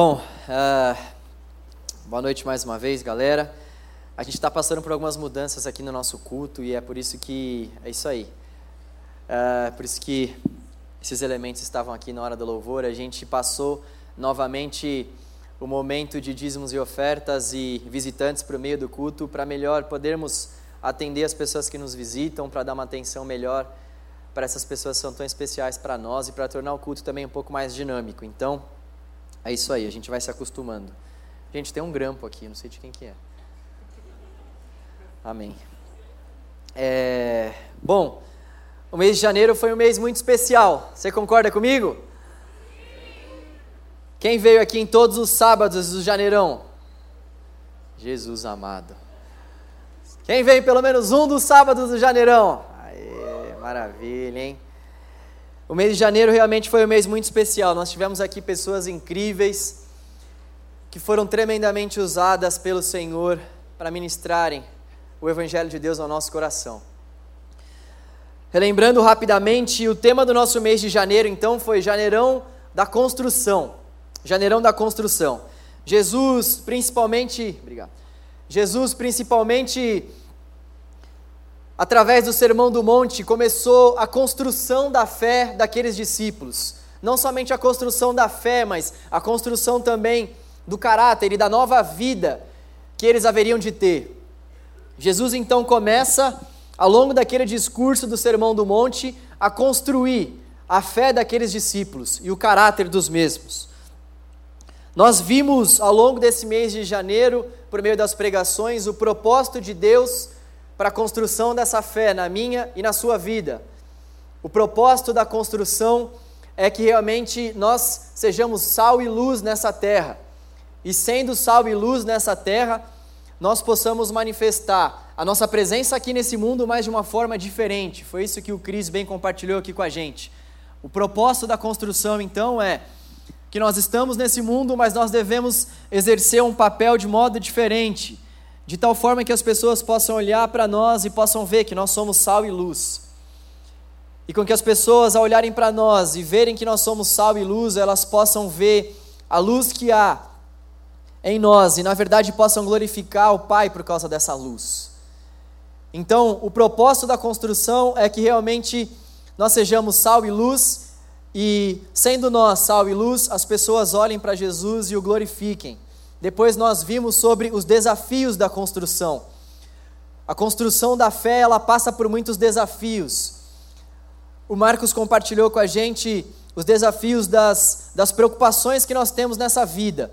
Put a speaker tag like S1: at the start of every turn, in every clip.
S1: Bom, uh, boa noite mais uma vez, galera. A gente está passando por algumas mudanças aqui no nosso culto e é por isso que é isso aí. Uh, por isso que esses elementos estavam aqui na hora do louvor. A gente passou novamente o momento de dízimos e ofertas e visitantes para o meio do culto para melhor podermos atender as pessoas que nos visitam, para dar uma atenção melhor para essas pessoas que são tão especiais para nós e para tornar o culto também um pouco mais dinâmico. Então, é isso aí, a gente vai se acostumando. Gente, tem um grampo aqui, não sei de quem que é. Amém. É, bom, o mês de janeiro foi um mês muito especial. Você concorda comigo? Quem veio aqui em todos os sábados do janeirão? Jesus amado. Quem veio pelo menos um dos sábados do janeirão? Aê, maravilha, hein? O mês de janeiro realmente foi um mês muito especial. Nós tivemos aqui pessoas incríveis que foram tremendamente usadas pelo Senhor para ministrarem o Evangelho de Deus ao nosso coração. Relembrando rapidamente, o tema do nosso mês de janeiro, então, foi Janeirão da Construção. Janeirão da Construção. Jesus, principalmente. Obrigado. Jesus, principalmente através do Sermão do Monte, começou a construção da fé daqueles discípulos. Não somente a construção da fé, mas a construção também do caráter e da nova vida que eles haveriam de ter. Jesus então começa, ao longo daquele discurso do Sermão do Monte, a construir a fé daqueles discípulos e o caráter dos mesmos. Nós vimos ao longo desse mês de janeiro, por meio das pregações, o propósito de Deus para a construção dessa fé na minha e na sua vida. O propósito da construção é que realmente nós sejamos sal e luz nessa terra. E sendo sal e luz nessa terra, nós possamos manifestar a nossa presença aqui nesse mundo, mas de uma forma diferente. Foi isso que o Cris bem compartilhou aqui com a gente. O propósito da construção, então, é que nós estamos nesse mundo, mas nós devemos exercer um papel de modo diferente de tal forma que as pessoas possam olhar para nós e possam ver que nós somos sal e luz. E com que as pessoas, ao olharem para nós e verem que nós somos sal e luz, elas possam ver a luz que há em nós e, na verdade, possam glorificar o Pai por causa dessa luz. Então, o propósito da construção é que realmente nós sejamos sal e luz, e sendo nós sal e luz, as pessoas olhem para Jesus e o glorifiquem. Depois nós vimos sobre os desafios da construção. A construção da fé, ela passa por muitos desafios. O Marcos compartilhou com a gente os desafios das, das preocupações que nós temos nessa vida.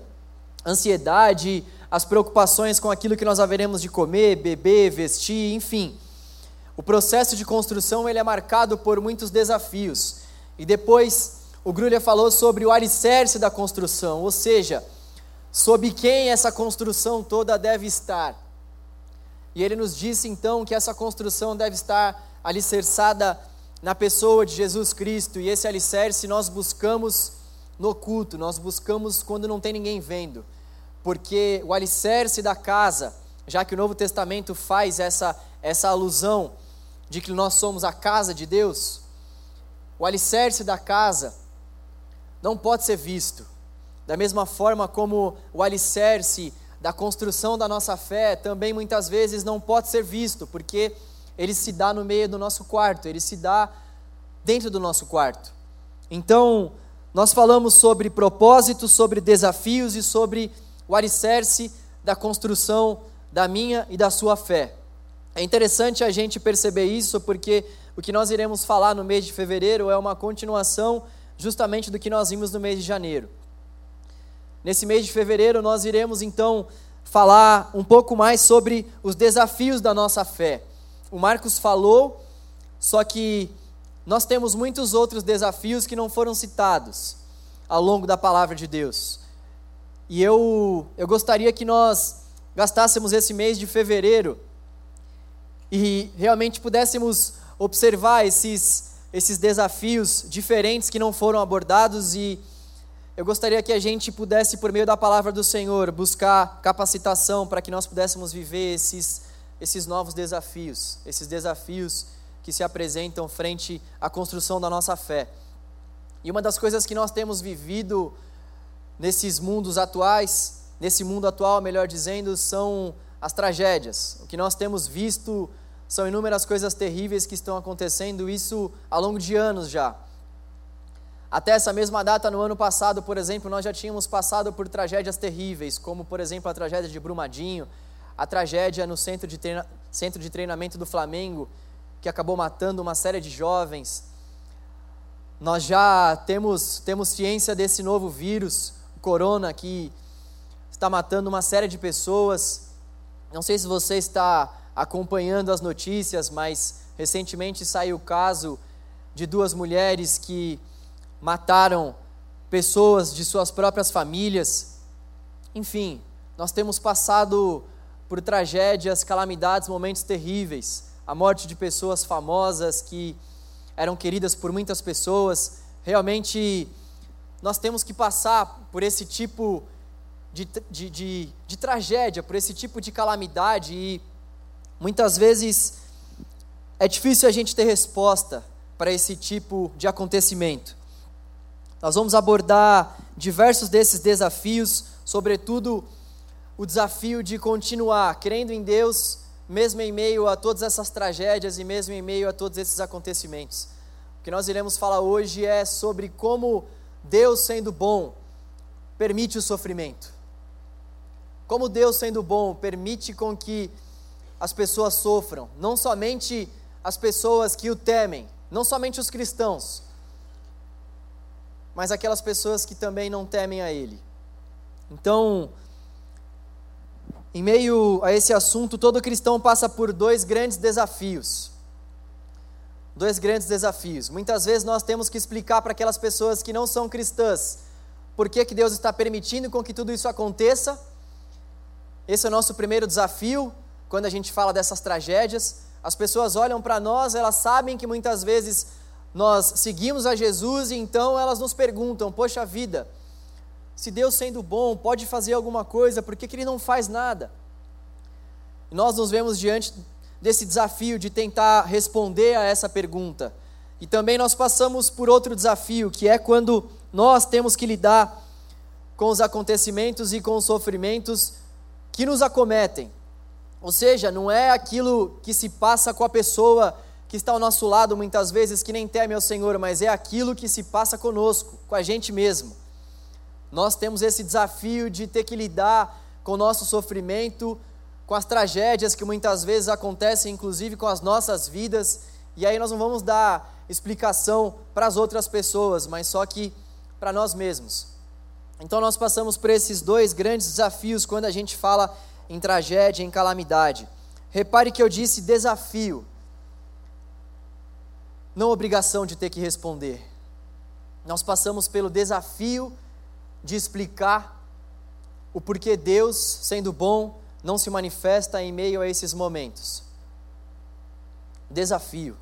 S1: Ansiedade, as preocupações com aquilo que nós haveremos de comer, beber, vestir, enfim. O processo de construção ele é marcado por muitos desafios. E depois o Grulha falou sobre o alicerce da construção, ou seja, sob quem essa construção toda deve estar. E ele nos disse então que essa construção deve estar alicerçada na pessoa de Jesus Cristo, e esse alicerce nós buscamos no culto, nós buscamos quando não tem ninguém vendo, porque o alicerce da casa, já que o Novo Testamento faz essa, essa alusão de que nós somos a casa de Deus, o alicerce da casa não pode ser visto, da mesma forma como o alicerce da construção da nossa fé também muitas vezes não pode ser visto, porque ele se dá no meio do nosso quarto, ele se dá dentro do nosso quarto. Então, nós falamos sobre propósitos, sobre desafios e sobre o alicerce da construção da minha e da sua fé. É interessante a gente perceber isso porque o que nós iremos falar no mês de fevereiro é uma continuação justamente do que nós vimos no mês de janeiro. Nesse mês de fevereiro, nós iremos então falar um pouco mais sobre os desafios da nossa fé. O Marcos falou, só que nós temos muitos outros desafios que não foram citados ao longo da palavra de Deus. E eu, eu gostaria que nós gastássemos esse mês de fevereiro e realmente pudéssemos observar esses, esses desafios diferentes que não foram abordados e eu gostaria que a gente pudesse, por meio da palavra do Senhor, buscar capacitação para que nós pudéssemos viver esses, esses novos desafios, esses desafios que se apresentam frente à construção da nossa fé. E uma das coisas que nós temos vivido nesses mundos atuais, nesse mundo atual, melhor dizendo, são as tragédias. O que nós temos visto são inúmeras coisas terríveis que estão acontecendo, isso ao longo de anos já. Até essa mesma data, no ano passado, por exemplo, nós já tínhamos passado por tragédias terríveis, como, por exemplo, a tragédia de Brumadinho, a tragédia no centro de, treina centro de treinamento do Flamengo, que acabou matando uma série de jovens. Nós já temos, temos ciência desse novo vírus, o corona, que está matando uma série de pessoas. Não sei se você está acompanhando as notícias, mas recentemente saiu o caso de duas mulheres que mataram pessoas de suas próprias famílias. Enfim, nós temos passado por tragédias, calamidades, momentos terríveis. A morte de pessoas famosas que eram queridas por muitas pessoas. Realmente, nós temos que passar por esse tipo de, de, de, de tragédia, por esse tipo de calamidade e muitas vezes é difícil a gente ter resposta para esse tipo de acontecimento. Nós vamos abordar diversos desses desafios, sobretudo o desafio de continuar crendo em Deus, mesmo em meio a todas essas tragédias e mesmo em meio a todos esses acontecimentos. O que nós iremos falar hoje é sobre como Deus, sendo bom, permite o sofrimento. Como Deus, sendo bom, permite com que as pessoas sofram, não somente as pessoas que o temem, não somente os cristãos, mas aquelas pessoas que também não temem a Ele. Então, em meio a esse assunto, todo cristão passa por dois grandes desafios. Dois grandes desafios. Muitas vezes nós temos que explicar para aquelas pessoas que não são cristãs por que, que Deus está permitindo com que tudo isso aconteça. Esse é o nosso primeiro desafio quando a gente fala dessas tragédias. As pessoas olham para nós, elas sabem que muitas vezes nós seguimos a Jesus e então elas nos perguntam: Poxa vida, se Deus sendo bom pode fazer alguma coisa, por que, que Ele não faz nada? E nós nos vemos diante desse desafio de tentar responder a essa pergunta. E também nós passamos por outro desafio, que é quando nós temos que lidar com os acontecimentos e com os sofrimentos que nos acometem. Ou seja, não é aquilo que se passa com a pessoa que está ao nosso lado muitas vezes que nem teme ao Senhor, mas é aquilo que se passa conosco, com a gente mesmo. Nós temos esse desafio de ter que lidar com o nosso sofrimento, com as tragédias que muitas vezes acontecem, inclusive com as nossas vidas, e aí nós não vamos dar explicação para as outras pessoas, mas só que para nós mesmos. Então nós passamos por esses dois grandes desafios quando a gente fala em tragédia, em calamidade. Repare que eu disse desafio, não obrigação de ter que responder. Nós passamos pelo desafio de explicar o porquê Deus, sendo bom, não se manifesta em meio a esses momentos. Desafio,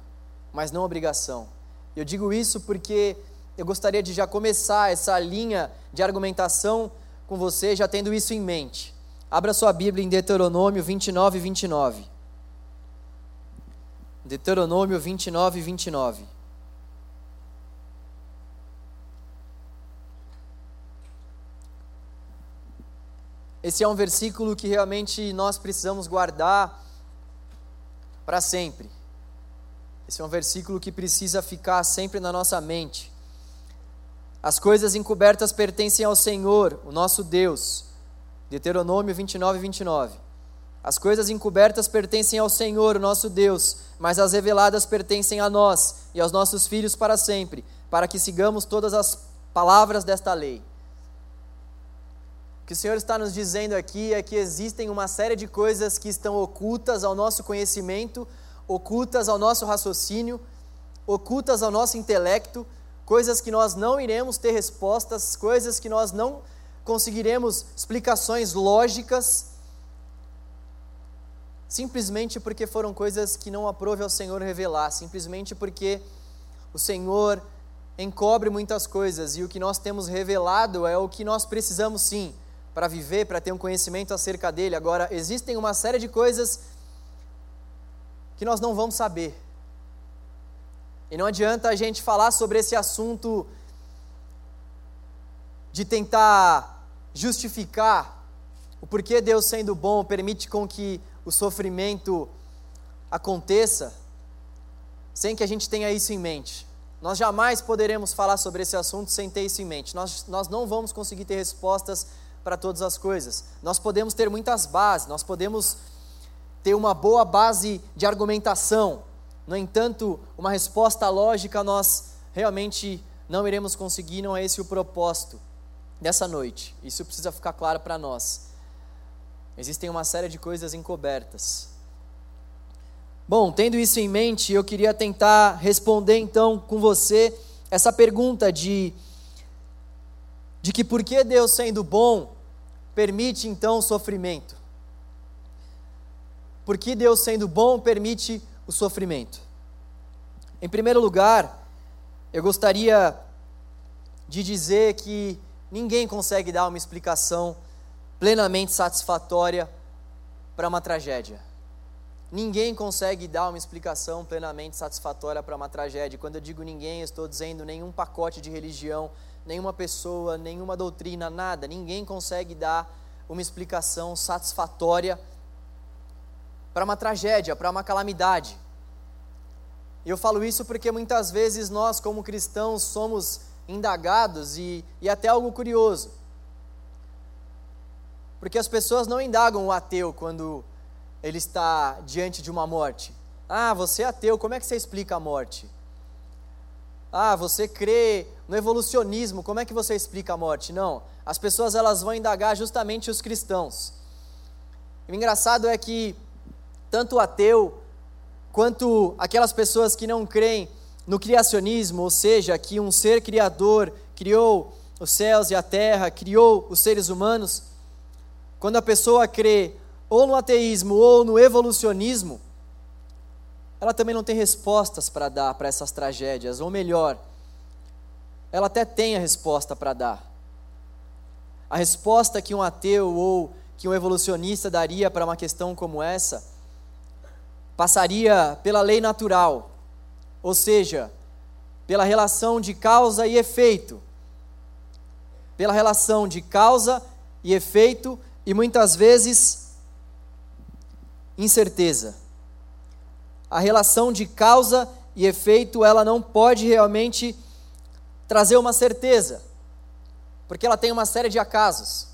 S1: mas não obrigação. Eu digo isso porque eu gostaria de já começar essa linha de argumentação com você, já tendo isso em mente. Abra sua Bíblia em Deuteronômio 29, 29. Deuteronômio 29, 29. Esse é um versículo que realmente nós precisamos guardar para sempre. Esse é um versículo que precisa ficar sempre na nossa mente. As coisas encobertas pertencem ao Senhor, o nosso Deus. Deuteronômio 29, 29. As coisas encobertas pertencem ao Senhor, nosso Deus, mas as reveladas pertencem a nós e aos nossos filhos para sempre, para que sigamos todas as palavras desta lei. O que o Senhor está nos dizendo aqui é que existem uma série de coisas que estão ocultas ao nosso conhecimento, ocultas ao nosso raciocínio, ocultas ao nosso intelecto, coisas que nós não iremos ter respostas, coisas que nós não conseguiremos explicações lógicas, simplesmente porque foram coisas que não aprove ao Senhor revelar, simplesmente porque o Senhor encobre muitas coisas e o que nós temos revelado é o que nós precisamos sim para viver, para ter um conhecimento acerca dele. Agora, existem uma série de coisas que nós não vamos saber. E não adianta a gente falar sobre esse assunto de tentar justificar o porquê Deus, sendo bom, permite com que o sofrimento aconteça, sem que a gente tenha isso em mente. Nós jamais poderemos falar sobre esse assunto sem ter isso em mente. Nós, nós não vamos conseguir ter respostas para todas as coisas. Nós podemos ter muitas bases, nós podemos ter uma boa base de argumentação. No entanto, uma resposta lógica nós realmente não iremos conseguir, não é esse o propósito dessa noite. Isso precisa ficar claro para nós. Existem uma série de coisas encobertas. Bom, tendo isso em mente, eu queria tentar responder então com você essa pergunta de de que por que Deus sendo bom permite então o sofrimento? Por que Deus sendo bom permite o sofrimento? Em primeiro lugar, eu gostaria de dizer que ninguém consegue dar uma explicação plenamente satisfatória para uma tragédia. Ninguém consegue dar uma explicação plenamente satisfatória para uma tragédia. Quando eu digo ninguém, eu estou dizendo nenhum pacote de religião, nenhuma pessoa, nenhuma doutrina, nada. Ninguém consegue dar uma explicação satisfatória para uma tragédia, para uma calamidade. E eu falo isso porque muitas vezes nós, como cristãos, somos indagados e, e até algo curioso. Porque as pessoas não indagam o ateu quando ele está diante de uma morte. Ah, você é ateu, como é que você explica a morte? Ah, você crê no evolucionismo, como é que você explica a morte? Não, as pessoas elas vão indagar justamente os cristãos. O engraçado é que tanto o ateu quanto aquelas pessoas que não creem no criacionismo, ou seja, que um ser criador criou os céus e a terra, criou os seres humanos, quando a pessoa crê ou no ateísmo ou no evolucionismo, ela também não tem respostas para dar para essas tragédias, ou melhor, ela até tem a resposta para dar. A resposta que um ateu ou que um evolucionista daria para uma questão como essa passaria pela lei natural, ou seja, pela relação de causa e efeito. Pela relação de causa e efeito e muitas vezes incerteza. A relação de causa e efeito, ela não pode realmente trazer uma certeza, porque ela tem uma série de acasos.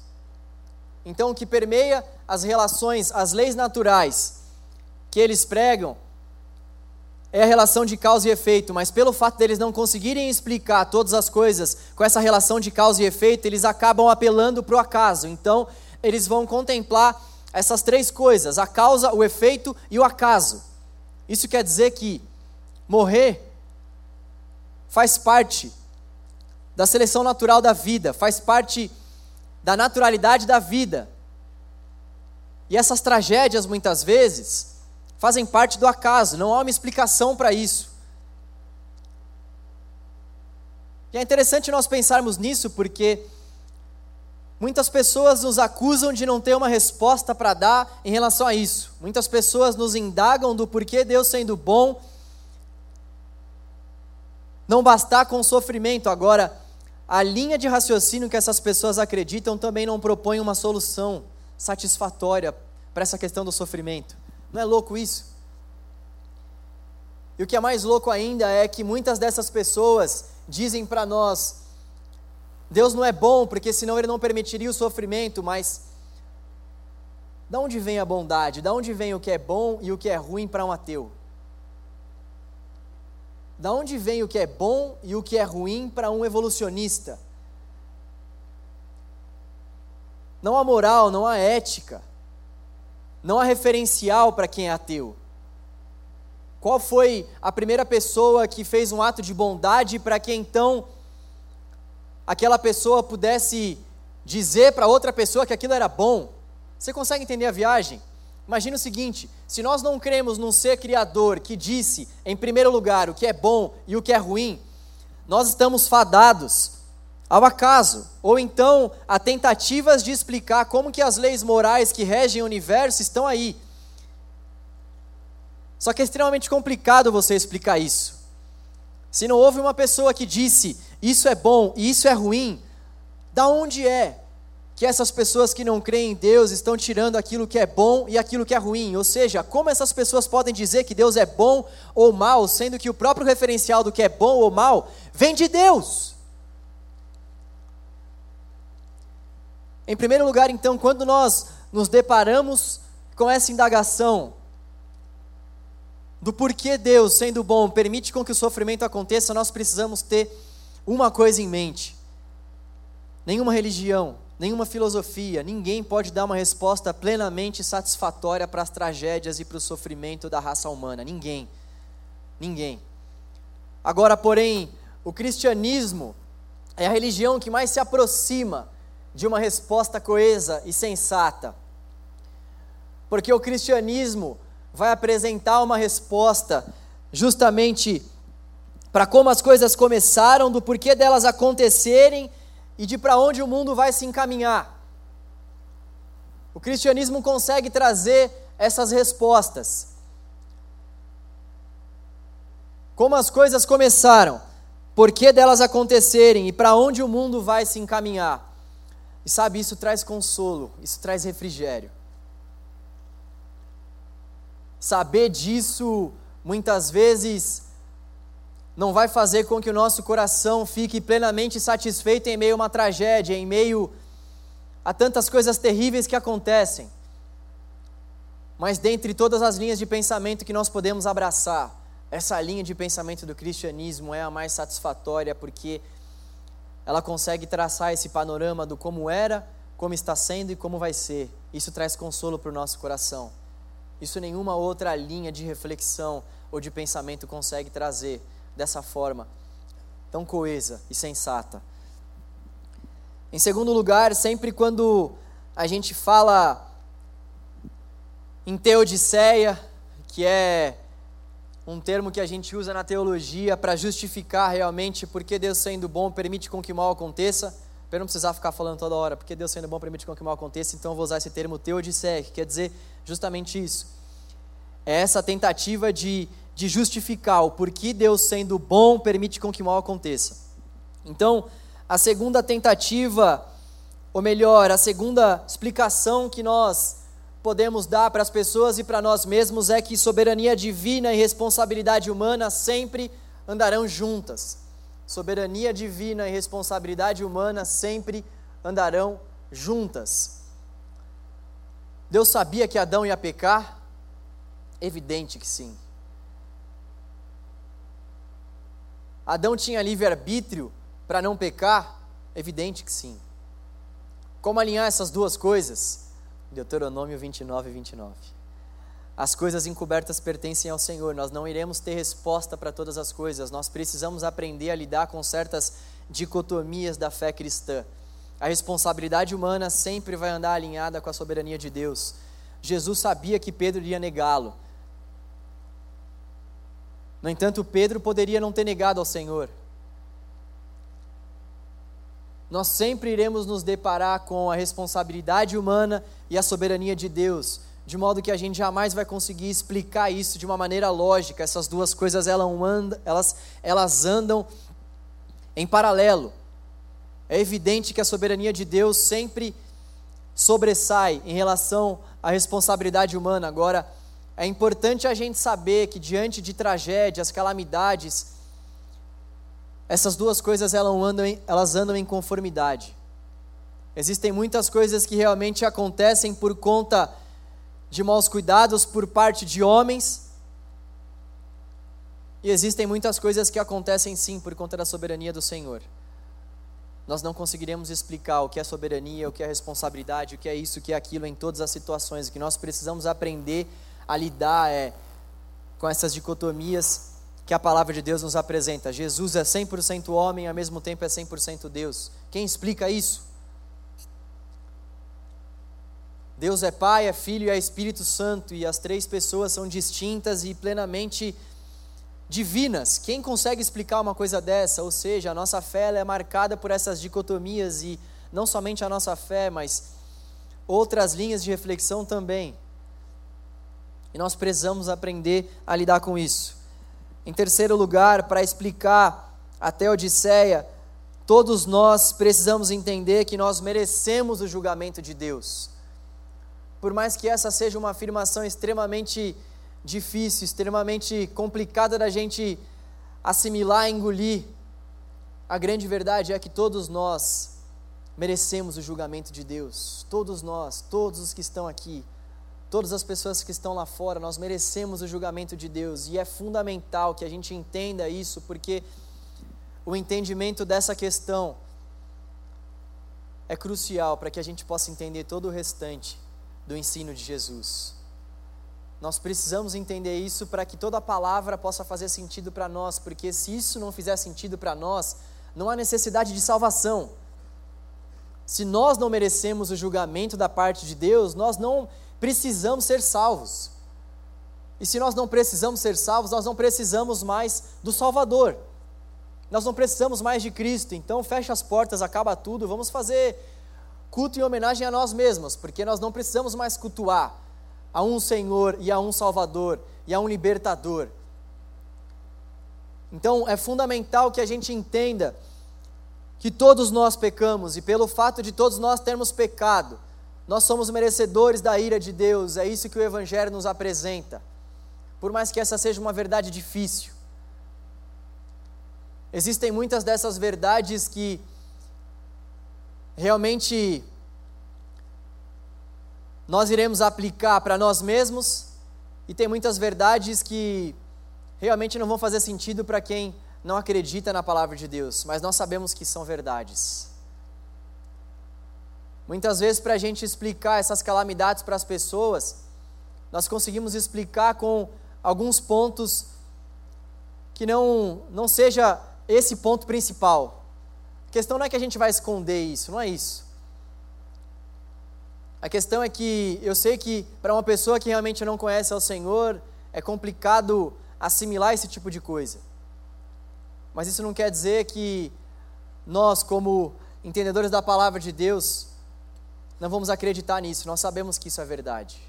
S1: Então, o que permeia as relações, as leis naturais, que eles pregam é a relação de causa e efeito, mas pelo fato deles não conseguirem explicar todas as coisas com essa relação de causa e efeito, eles acabam apelando para o acaso. Então, eles vão contemplar essas três coisas: a causa, o efeito e o acaso. Isso quer dizer que morrer faz parte da seleção natural da vida, faz parte da naturalidade da vida. E essas tragédias, muitas vezes, fazem parte do acaso, não há uma explicação para isso. E é interessante nós pensarmos nisso porque muitas pessoas nos acusam de não ter uma resposta para dar em relação a isso. Muitas pessoas nos indagam do porquê Deus sendo bom não bastar com sofrimento. Agora, a linha de raciocínio que essas pessoas acreditam também não propõe uma solução satisfatória para essa questão do sofrimento. Não é louco isso? E o que é mais louco ainda é que muitas dessas pessoas dizem para nós: Deus não é bom, porque senão Ele não permitiria o sofrimento, mas da onde vem a bondade? Da onde vem o que é bom e o que é ruim para um ateu? Da onde vem o que é bom e o que é ruim para um evolucionista? Não há moral, não há ética não há referencial para quem é ateu. Qual foi a primeira pessoa que fez um ato de bondade para que então aquela pessoa pudesse dizer para outra pessoa que aquilo era bom? Você consegue entender a viagem? Imagina o seguinte: se nós não cremos num ser criador que disse, em primeiro lugar, o que é bom e o que é ruim, nós estamos fadados ao acaso, ou então a tentativas de explicar como que as leis morais que regem o universo estão aí. Só que é extremamente complicado você explicar isso. Se não houve uma pessoa que disse isso é bom e isso é ruim, Da onde é que essas pessoas que não creem em Deus estão tirando aquilo que é bom e aquilo que é ruim? Ou seja, como essas pessoas podem dizer que Deus é bom ou mal, sendo que o próprio referencial do que é bom ou mal vem de Deus? Em primeiro lugar, então, quando nós nos deparamos com essa indagação do porquê Deus, sendo bom, permite com que o sofrimento aconteça, nós precisamos ter uma coisa em mente. Nenhuma religião, nenhuma filosofia, ninguém pode dar uma resposta plenamente satisfatória para as tragédias e para o sofrimento da raça humana. Ninguém. Ninguém. Agora, porém, o cristianismo é a religião que mais se aproxima de uma resposta coesa e sensata. Porque o cristianismo vai apresentar uma resposta justamente para como as coisas começaram, do porquê delas acontecerem e de para onde o mundo vai se encaminhar. O cristianismo consegue trazer essas respostas. Como as coisas começaram, por que delas acontecerem e para onde o mundo vai se encaminhar. E sabe, isso traz consolo, isso traz refrigério. Saber disso, muitas vezes, não vai fazer com que o nosso coração fique plenamente satisfeito em meio a uma tragédia, em meio a tantas coisas terríveis que acontecem. Mas dentre todas as linhas de pensamento que nós podemos abraçar, essa linha de pensamento do cristianismo é a mais satisfatória porque ela consegue traçar esse panorama do como era, como está sendo e como vai ser. Isso traz consolo para o nosso coração. Isso nenhuma outra linha de reflexão ou de pensamento consegue trazer dessa forma tão coesa e sensata. Em segundo lugar, sempre quando a gente fala em teodiceia, que é um termo que a gente usa na teologia para justificar realmente porque Deus sendo bom permite com que mal aconteça, para não precisar ficar falando toda hora, porque Deus sendo bom permite com que mal aconteça, então eu vou usar esse termo teodiceia, que quer dizer justamente isso. É essa tentativa de de justificar o porquê Deus, sendo bom, permite com que mal aconteça. Então, a segunda tentativa, ou melhor, a segunda explicação que nós podemos dar para as pessoas e para nós mesmos é que soberania divina e responsabilidade humana sempre andarão juntas. Soberania divina e responsabilidade humana sempre andarão juntas. Deus sabia que Adão ia pecar? Evidente que sim. Adão tinha livre-arbítrio para não pecar? Evidente que sim. Como alinhar essas duas coisas? Deuteronômio 29 e 29. As coisas encobertas pertencem ao Senhor, nós não iremos ter resposta para todas as coisas, nós precisamos aprender a lidar com certas dicotomias da fé cristã. A responsabilidade humana sempre vai andar alinhada com a soberania de Deus. Jesus sabia que Pedro iria negá-lo, no entanto, Pedro poderia não ter negado ao Senhor. Nós sempre iremos nos deparar com a responsabilidade humana e a soberania de Deus, de modo que a gente jamais vai conseguir explicar isso de uma maneira lógica. Essas duas coisas elas, elas andam em paralelo. É evidente que a soberania de Deus sempre sobressai em relação à responsabilidade humana. Agora, é importante a gente saber que diante de tragédias, calamidades, essas duas coisas elas andam, em, elas andam em conformidade. Existem muitas coisas que realmente acontecem por conta de maus cuidados por parte de homens, e existem muitas coisas que acontecem sim por conta da soberania do Senhor. Nós não conseguiremos explicar o que é soberania, o que é responsabilidade, o que é isso, o que é aquilo em todas as situações. O que nós precisamos aprender a lidar é, com essas dicotomias que a palavra de Deus nos apresenta. Jesus é 100% homem, ao mesmo tempo é 100% Deus. Quem explica isso? Deus é Pai, é Filho e é Espírito Santo, e as três pessoas são distintas e plenamente divinas. Quem consegue explicar uma coisa dessa? Ou seja, a nossa fé é marcada por essas dicotomias e não somente a nossa fé, mas outras linhas de reflexão também. E nós precisamos aprender a lidar com isso. Em terceiro lugar, para explicar a Teodiceia, todos nós precisamos entender que nós merecemos o julgamento de Deus. Por mais que essa seja uma afirmação extremamente difícil, extremamente complicada da gente assimilar, engolir, a grande verdade é que todos nós merecemos o julgamento de Deus. Todos nós, todos os que estão aqui, todas as pessoas que estão lá fora, nós merecemos o julgamento de Deus e é fundamental que a gente entenda isso, porque o entendimento dessa questão é crucial para que a gente possa entender todo o restante do ensino de Jesus. Nós precisamos entender isso para que toda a palavra possa fazer sentido para nós, porque se isso não fizer sentido para nós, não há necessidade de salvação. Se nós não merecemos o julgamento da parte de Deus, nós não precisamos ser salvos. E se nós não precisamos ser salvos, nós não precisamos mais do Salvador. Nós não precisamos mais de Cristo, então fecha as portas, acaba tudo, vamos fazer culto em homenagem a nós mesmos, porque nós não precisamos mais cultuar a um Senhor e a um Salvador e a um libertador. Então é fundamental que a gente entenda que todos nós pecamos e pelo fato de todos nós termos pecado, nós somos merecedores da ira de Deus, é isso que o Evangelho nos apresenta. Por mais que essa seja uma verdade difícil, Existem muitas dessas verdades que realmente nós iremos aplicar para nós mesmos, e tem muitas verdades que realmente não vão fazer sentido para quem não acredita na palavra de Deus, mas nós sabemos que são verdades. Muitas vezes, para a gente explicar essas calamidades para as pessoas, nós conseguimos explicar com alguns pontos que não, não seja esse ponto principal. A questão não é que a gente vai esconder isso, não é isso. A questão é que eu sei que para uma pessoa que realmente não conhece ao Senhor, é complicado assimilar esse tipo de coisa. Mas isso não quer dizer que nós, como entendedores da palavra de Deus, não vamos acreditar nisso. Nós sabemos que isso é verdade.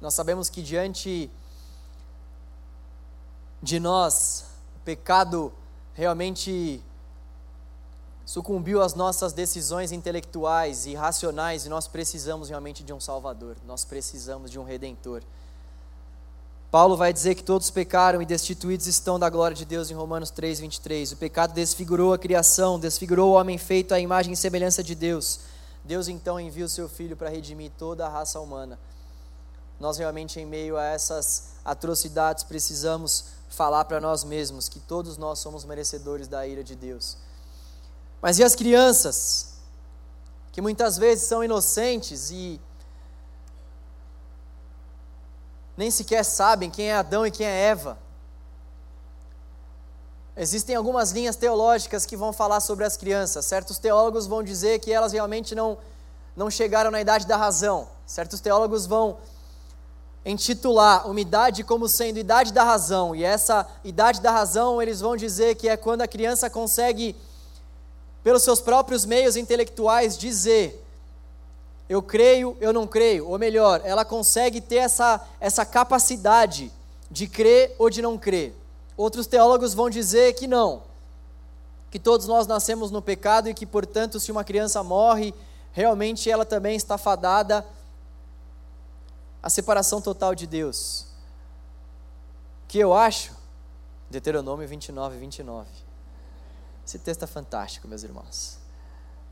S1: Nós sabemos que diante de nós pecado realmente sucumbiu às nossas decisões intelectuais e racionais e nós precisamos realmente de um Salvador, nós precisamos de um Redentor. Paulo vai dizer que todos pecaram e destituídos estão da glória de Deus em Romanos 3, 23. O pecado desfigurou a criação, desfigurou o homem feito à imagem e semelhança de Deus. Deus então envia o seu Filho para redimir toda a raça humana. Nós realmente, em meio a essas atrocidades, precisamos falar para nós mesmos que todos nós somos merecedores da ira de Deus. Mas e as crianças, que muitas vezes são inocentes e nem sequer sabem quem é Adão e quem é Eva? Existem algumas linhas teológicas que vão falar sobre as crianças. Certos teólogos vão dizer que elas realmente não, não chegaram na idade da razão. Certos teólogos vão intitular uma idade como sendo idade da razão, e essa idade da razão eles vão dizer que é quando a criança consegue, pelos seus próprios meios intelectuais, dizer: eu creio, eu não creio, ou melhor, ela consegue ter essa, essa capacidade de crer ou de não crer. Outros teólogos vão dizer que não, que todos nós nascemos no pecado e que, portanto, se uma criança morre, realmente ela também está fadada a separação total de Deus. Que eu acho? Deuteronômio 29, 29. Esse texto é fantástico, meus irmãos.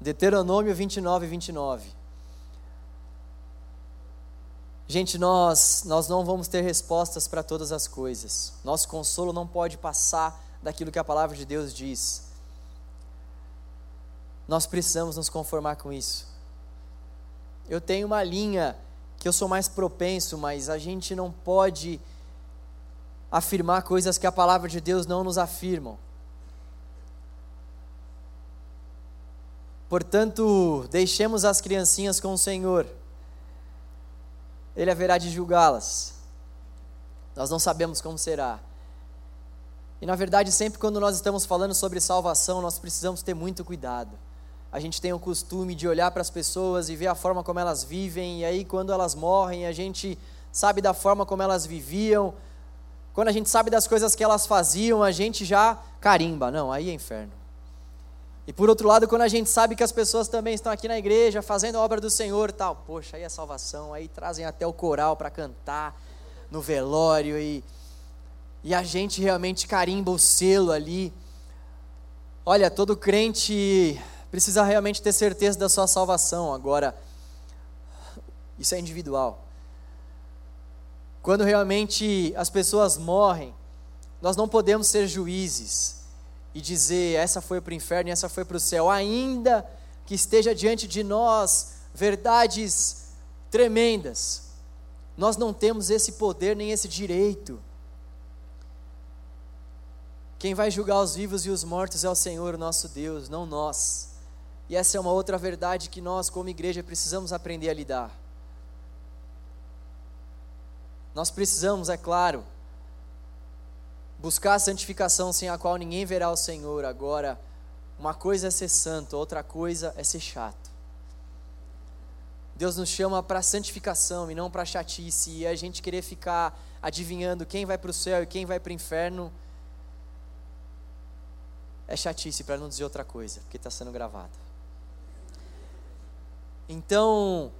S1: Deuteronômio 29, 29. Gente, nós, nós não vamos ter respostas para todas as coisas. Nosso consolo não pode passar daquilo que a palavra de Deus diz. Nós precisamos nos conformar com isso. Eu tenho uma linha que eu sou mais propenso, mas a gente não pode afirmar coisas que a palavra de Deus não nos afirmam. Portanto, deixemos as criancinhas com o Senhor, Ele haverá de julgá-las. Nós não sabemos como será. E na verdade, sempre quando nós estamos falando sobre salvação, nós precisamos ter muito cuidado a gente tem o costume de olhar para as pessoas e ver a forma como elas vivem, e aí quando elas morrem, a gente sabe da forma como elas viviam. Quando a gente sabe das coisas que elas faziam, a gente já carimba. Não, aí é inferno. E por outro lado, quando a gente sabe que as pessoas também estão aqui na igreja fazendo a obra do Senhor, tal, poxa, aí é salvação, aí trazem até o coral para cantar no velório e e a gente realmente carimba o selo ali. Olha, todo crente precisa realmente ter certeza da sua salvação. Agora, isso é individual. Quando realmente as pessoas morrem, nós não podemos ser juízes e dizer essa foi para o inferno e essa foi para o céu, ainda que esteja diante de nós verdades tremendas. Nós não temos esse poder nem esse direito. Quem vai julgar os vivos e os mortos é o Senhor, nosso Deus, não nós. E essa é uma outra verdade que nós, como igreja, precisamos aprender a lidar. Nós precisamos, é claro, buscar a santificação sem a qual ninguém verá o Senhor. Agora, uma coisa é ser santo, outra coisa é ser chato. Deus nos chama para santificação e não para chatice, e a gente querer ficar adivinhando quem vai para o céu e quem vai para o inferno é chatice, para não dizer outra coisa, porque está sendo gravado. Então,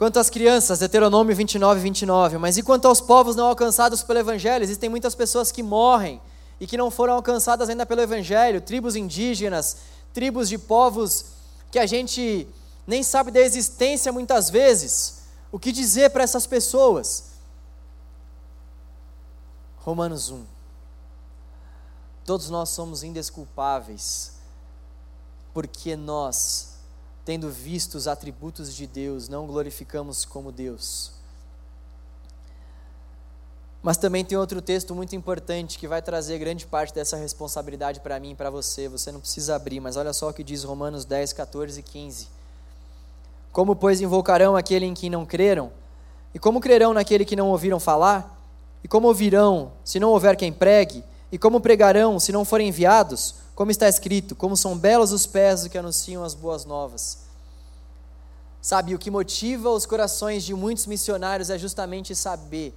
S1: quanto às crianças, Deuteronômio 29, 29, mas e quanto aos povos não alcançados pelo Evangelho? Existem muitas pessoas que morrem e que não foram alcançadas ainda pelo Evangelho, tribos indígenas, tribos de povos que a gente nem sabe da existência muitas vezes. O que dizer para essas pessoas? Romanos 1. Todos nós somos indesculpáveis, porque nós, tendo visto os atributos de Deus, não glorificamos como Deus. Mas também tem outro texto muito importante que vai trazer grande parte dessa responsabilidade para mim e para você. Você não precisa abrir, mas olha só o que diz Romanos 10, 14 e 15. Como, pois, invocarão aquele em quem não creram? E como crerão naquele que não ouviram falar? E como ouvirão, se não houver quem pregue? E como pregarão se não forem enviados? Como está escrito: Como são belos os pés do que anunciam as boas novas. Sabe, o que motiva os corações de muitos missionários é justamente saber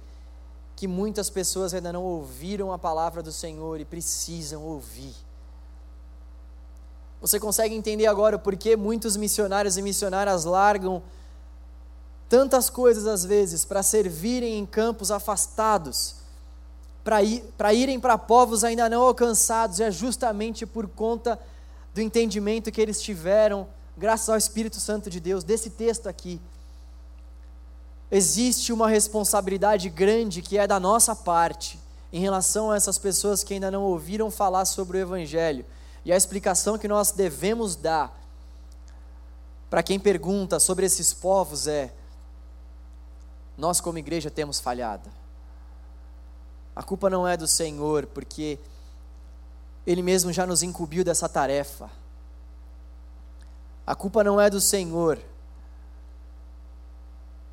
S1: que muitas pessoas ainda não ouviram a palavra do Senhor e precisam ouvir. Você consegue entender agora o porquê muitos missionários e missionárias largam tantas coisas às vezes para servirem em campos afastados? Para ir, irem para povos ainda não alcançados, é justamente por conta do entendimento que eles tiveram, graças ao Espírito Santo de Deus, desse texto aqui. Existe uma responsabilidade grande que é da nossa parte em relação a essas pessoas que ainda não ouviram falar sobre o Evangelho. E a explicação que nós devemos dar para quem pergunta sobre esses povos é: nós, como igreja, temos falhado a culpa não é do Senhor, porque Ele mesmo já nos incumbiu dessa tarefa. A culpa não é do Senhor,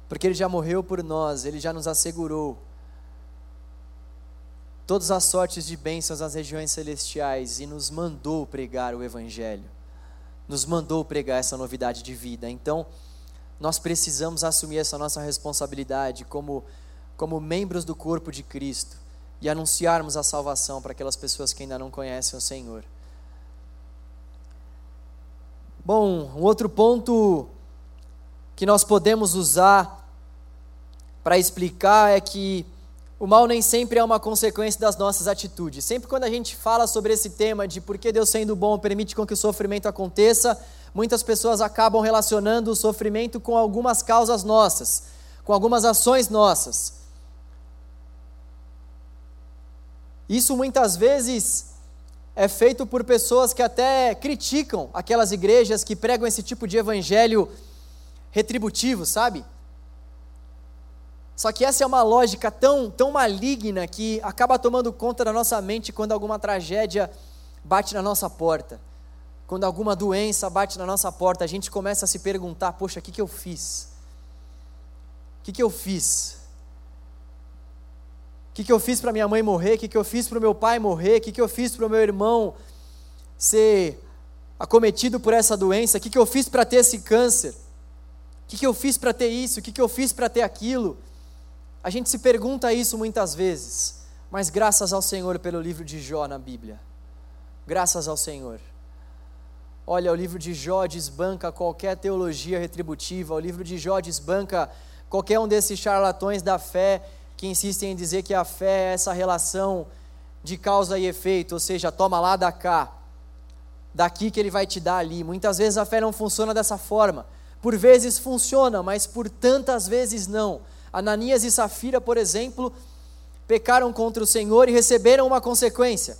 S1: porque Ele já morreu por nós, Ele já nos assegurou todas as sortes de bênçãos nas regiões celestiais e nos mandou pregar o Evangelho, nos mandou pregar essa novidade de vida. Então, nós precisamos assumir essa nossa responsabilidade como, como membros do corpo de Cristo e anunciarmos a salvação para aquelas pessoas que ainda não conhecem o Senhor. Bom, um outro ponto que nós podemos usar para explicar é que o mal nem sempre é uma consequência das nossas atitudes. Sempre quando a gente fala sobre esse tema de por que Deus sendo bom permite com que o sofrimento aconteça, muitas pessoas acabam relacionando o sofrimento com algumas causas nossas, com algumas ações nossas. Isso muitas vezes é feito por pessoas que até criticam aquelas igrejas que pregam esse tipo de evangelho retributivo, sabe? Só que essa é uma lógica tão, tão maligna que acaba tomando conta da nossa mente quando alguma tragédia bate na nossa porta. Quando alguma doença bate na nossa porta, a gente começa a se perguntar: poxa, o que, que eu fiz? O que, que eu fiz? O que, que eu fiz para minha mãe morrer? O que, que eu fiz para o meu pai morrer? O que, que eu fiz para o meu irmão ser acometido por essa doença? O que, que eu fiz para ter esse câncer? O que, que eu fiz para ter isso? O que, que eu fiz para ter aquilo? A gente se pergunta isso muitas vezes, mas graças ao Senhor pelo livro de Jó na Bíblia. Graças ao Senhor. Olha, o livro de Jó desbanca qualquer teologia retributiva, o livro de Jó desbanca qualquer um desses charlatões da fé que insistem em dizer que a fé é essa relação de causa e efeito, ou seja, toma lá, dá cá, daqui que ele vai te dar ali. Muitas vezes a fé não funciona dessa forma. Por vezes funciona, mas por tantas vezes não. Ananias e Safira, por exemplo, pecaram contra o Senhor e receberam uma consequência.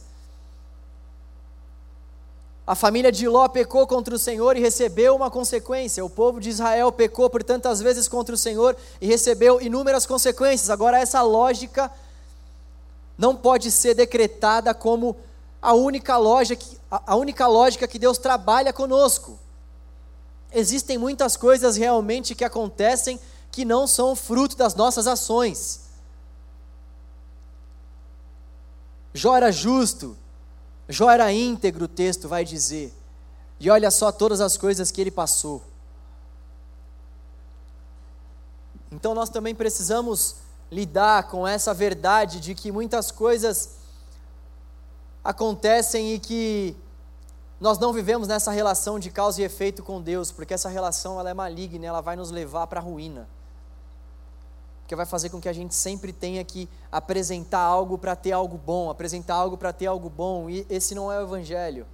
S1: A família de Ló pecou contra o Senhor e recebeu uma consequência. O povo de Israel pecou por tantas vezes contra o Senhor e recebeu inúmeras consequências. Agora, essa lógica não pode ser decretada como a única lógica, a única lógica que Deus trabalha conosco. Existem muitas coisas realmente que acontecem que não são fruto das nossas ações. Jó era justo, Jó era íntegro, o texto vai dizer. E olha só todas as coisas que ele passou. Então nós também precisamos lidar com essa verdade de que muitas coisas acontecem e que nós não vivemos nessa relação de causa e efeito com Deus, porque essa relação ela é maligna, ela vai nos levar para a ruína que vai fazer com que a gente sempre tenha que apresentar algo para ter algo bom, apresentar algo para ter algo bom, e esse não é o Evangelho.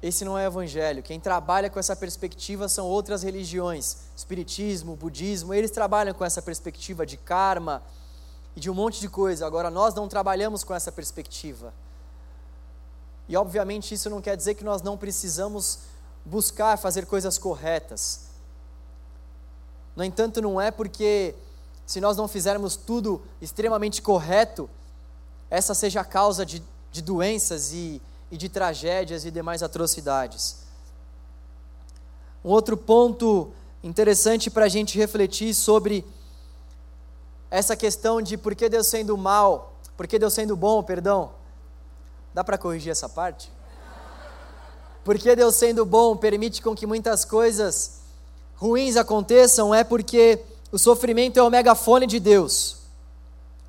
S1: Esse não é o Evangelho. Quem trabalha com essa perspectiva são outras religiões, Espiritismo, Budismo, eles trabalham com essa perspectiva de karma e de um monte de coisa. Agora, nós não trabalhamos com essa perspectiva. E, obviamente, isso não quer dizer que nós não precisamos buscar fazer coisas corretas no entanto, não é porque, se nós não fizermos tudo extremamente correto, essa seja a causa de, de doenças e, e de tragédias e demais atrocidades. Um outro ponto interessante para a gente refletir sobre essa questão de por que Deus sendo mal, por que Deus sendo bom, perdão. Dá para corrigir essa parte? Por que Deus sendo bom permite com que muitas coisas ruins aconteçam é porque o sofrimento é o megafone de Deus.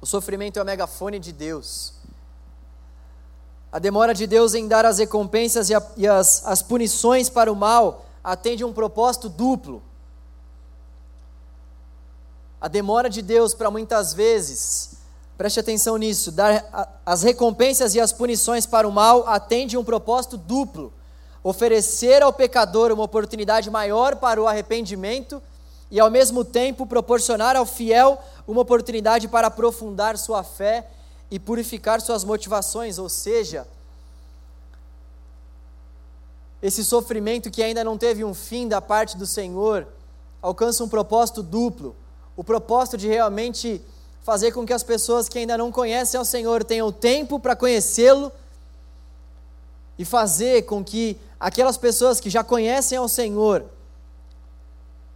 S1: O sofrimento é o megafone de Deus. A demora de Deus em dar as recompensas e, a, e as, as punições para o mal atende um propósito duplo. A demora de Deus para muitas vezes, preste atenção nisso, dar as recompensas e as punições para o mal atende um propósito duplo oferecer ao pecador uma oportunidade maior para o arrependimento e, ao mesmo tempo, proporcionar ao fiel uma oportunidade para aprofundar sua fé e purificar suas motivações, ou seja, esse sofrimento que ainda não teve um fim da parte do Senhor alcança um propósito duplo. O propósito de realmente fazer com que as pessoas que ainda não conhecem ao Senhor tenham tempo para conhecê-lo e fazer com que aquelas pessoas que já conhecem ao Senhor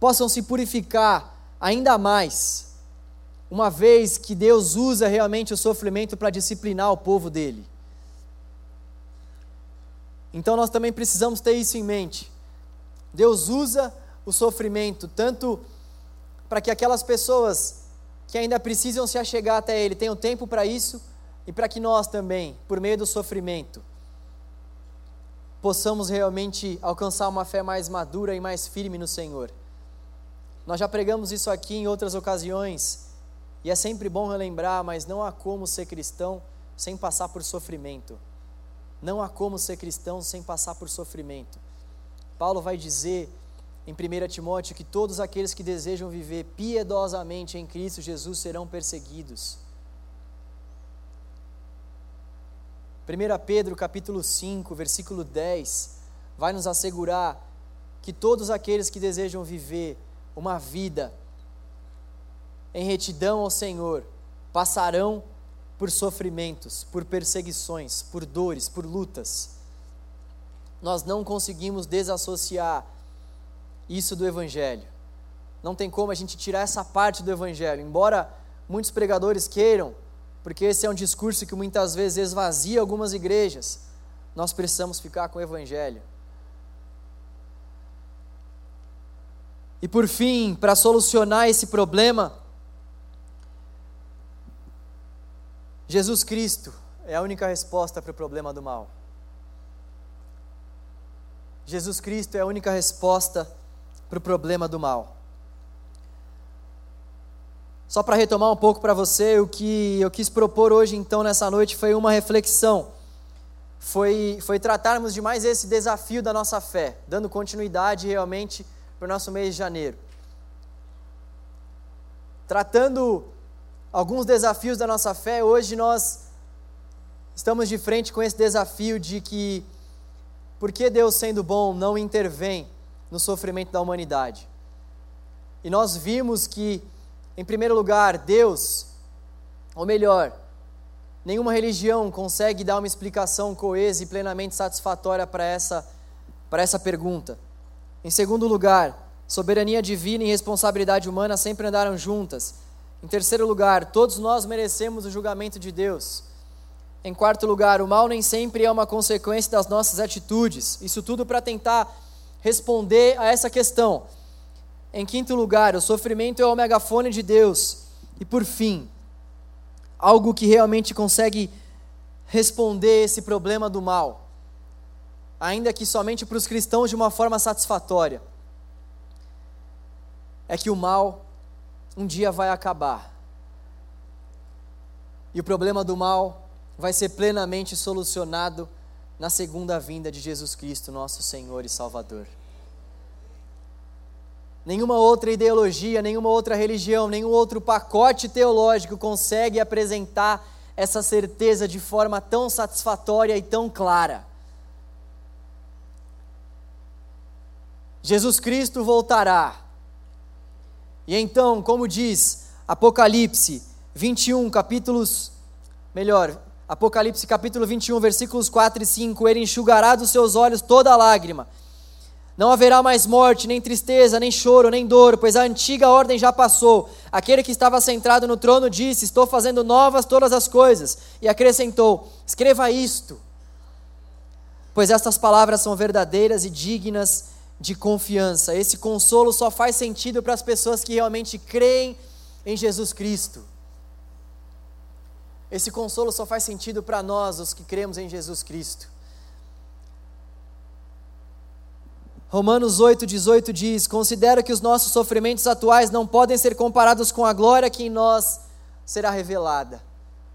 S1: possam se purificar ainda mais, uma vez que Deus usa realmente o sofrimento para disciplinar o povo dele. Então nós também precisamos ter isso em mente. Deus usa o sofrimento tanto para que aquelas pessoas que ainda precisam se achegar até Ele tenham tempo para isso e para que nós também, por meio do sofrimento, possamos realmente alcançar uma fé mais madura e mais firme no Senhor. Nós já pregamos isso aqui em outras ocasiões, e é sempre bom relembrar, mas não há como ser cristão sem passar por sofrimento. Não há como ser cristão sem passar por sofrimento. Paulo vai dizer em 1 Timóteo que todos aqueles que desejam viver piedosamente em Cristo Jesus serão perseguidos. 1 Pedro capítulo 5, versículo 10, vai nos assegurar que todos aqueles que desejam viver uma vida em retidão ao Senhor passarão por sofrimentos, por perseguições, por dores, por lutas. Nós não conseguimos desassociar isso do Evangelho. Não tem como a gente tirar essa parte do Evangelho, embora muitos pregadores queiram porque esse é um discurso que muitas vezes esvazia algumas igrejas. Nós precisamos ficar com o Evangelho. E por fim, para solucionar esse problema, Jesus Cristo é a única resposta para o problema do mal. Jesus Cristo é a única resposta para o problema do mal. Só para retomar um pouco para você, o que eu quis propor hoje, então, nessa noite, foi uma reflexão. Foi, foi tratarmos de mais esse desafio da nossa fé, dando continuidade realmente para o nosso mês de janeiro. Tratando alguns desafios da nossa fé, hoje nós estamos de frente com esse desafio de que, por que Deus, sendo bom, não intervém no sofrimento da humanidade? E nós vimos que em primeiro lugar, Deus, ou melhor, nenhuma religião consegue dar uma explicação coesa e plenamente satisfatória para essa, essa pergunta. Em segundo lugar, soberania divina e responsabilidade humana sempre andaram juntas. Em terceiro lugar, todos nós merecemos o julgamento de Deus. Em quarto lugar, o mal nem sempre é uma consequência das nossas atitudes. Isso tudo para tentar responder a essa questão. Em quinto lugar, o sofrimento é o megafone de Deus. E por fim, algo que realmente consegue responder esse problema do mal, ainda que somente para os cristãos de uma forma satisfatória, é que o mal um dia vai acabar. E o problema do mal vai ser plenamente solucionado na segunda vinda de Jesus Cristo, nosso Senhor e Salvador. Nenhuma outra ideologia, nenhuma outra religião, nenhum outro pacote teológico consegue apresentar essa certeza de forma tão satisfatória e tão clara. Jesus Cristo voltará. E então, como diz Apocalipse 21, capítulos, melhor, Apocalipse capítulo 21, versículos 4 e 5, ele enxugará dos seus olhos toda lágrima não haverá mais morte, nem tristeza, nem choro, nem dor, pois a antiga ordem já passou. Aquele que estava sentado no trono disse: Estou fazendo novas todas as coisas. E acrescentou: Escreva isto, pois estas palavras são verdadeiras e dignas de confiança. Esse consolo só faz sentido para as pessoas que realmente creem em Jesus Cristo. Esse consolo só faz sentido para nós, os que cremos em Jesus Cristo. Romanos 8,18 diz: Considero que os nossos sofrimentos atuais não podem ser comparados com a glória que em nós será revelada.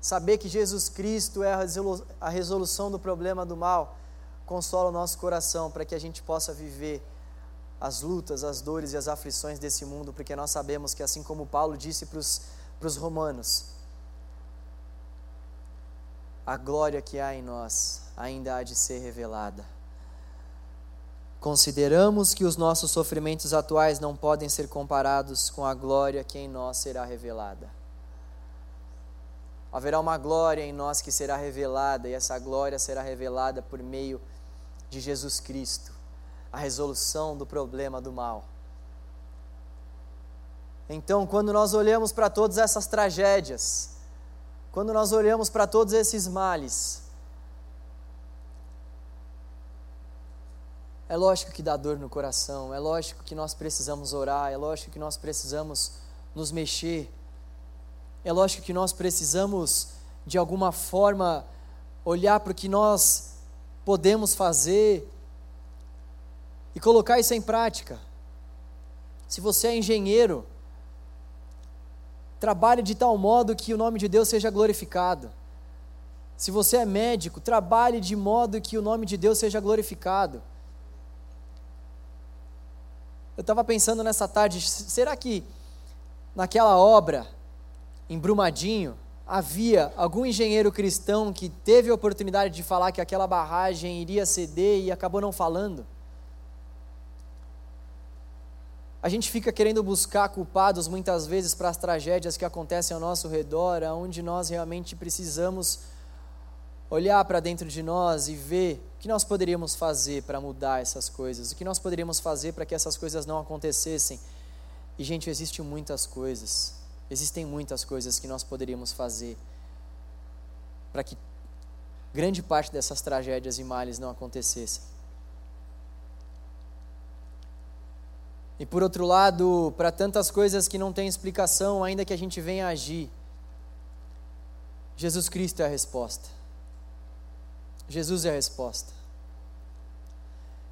S1: Saber que Jesus Cristo é a resolução do problema do mal consola o nosso coração para que a gente possa viver as lutas, as dores e as aflições desse mundo, porque nós sabemos que, assim como Paulo disse para os romanos, a glória que há em nós ainda há de ser revelada. Consideramos que os nossos sofrimentos atuais não podem ser comparados com a glória que em nós será revelada. Haverá uma glória em nós que será revelada, e essa glória será revelada por meio de Jesus Cristo, a resolução do problema do mal. Então, quando nós olhamos para todas essas tragédias, quando nós olhamos para todos esses males, É lógico que dá dor no coração, é lógico que nós precisamos orar, é lógico que nós precisamos nos mexer, é lógico que nós precisamos, de alguma forma, olhar para o que nós podemos fazer e colocar isso em prática. Se você é engenheiro, trabalhe de tal modo que o nome de Deus seja glorificado. Se você é médico, trabalhe de modo que o nome de Deus seja glorificado. Eu estava pensando nessa tarde, será que naquela obra, em Brumadinho, havia algum engenheiro cristão que teve a oportunidade de falar que aquela barragem iria ceder e acabou não falando? A gente fica querendo buscar culpados muitas vezes para as tragédias que acontecem ao nosso redor, onde nós realmente precisamos olhar para dentro de nós e ver o que nós poderíamos fazer para mudar essas coisas, o que nós poderíamos fazer para que essas coisas não acontecessem. E, gente, existem muitas coisas, existem muitas coisas que nós poderíamos fazer para que grande parte dessas tragédias e males não acontecessem. E por outro lado, para tantas coisas que não têm explicação, ainda que a gente venha agir, Jesus Cristo é a resposta. Jesus é a resposta.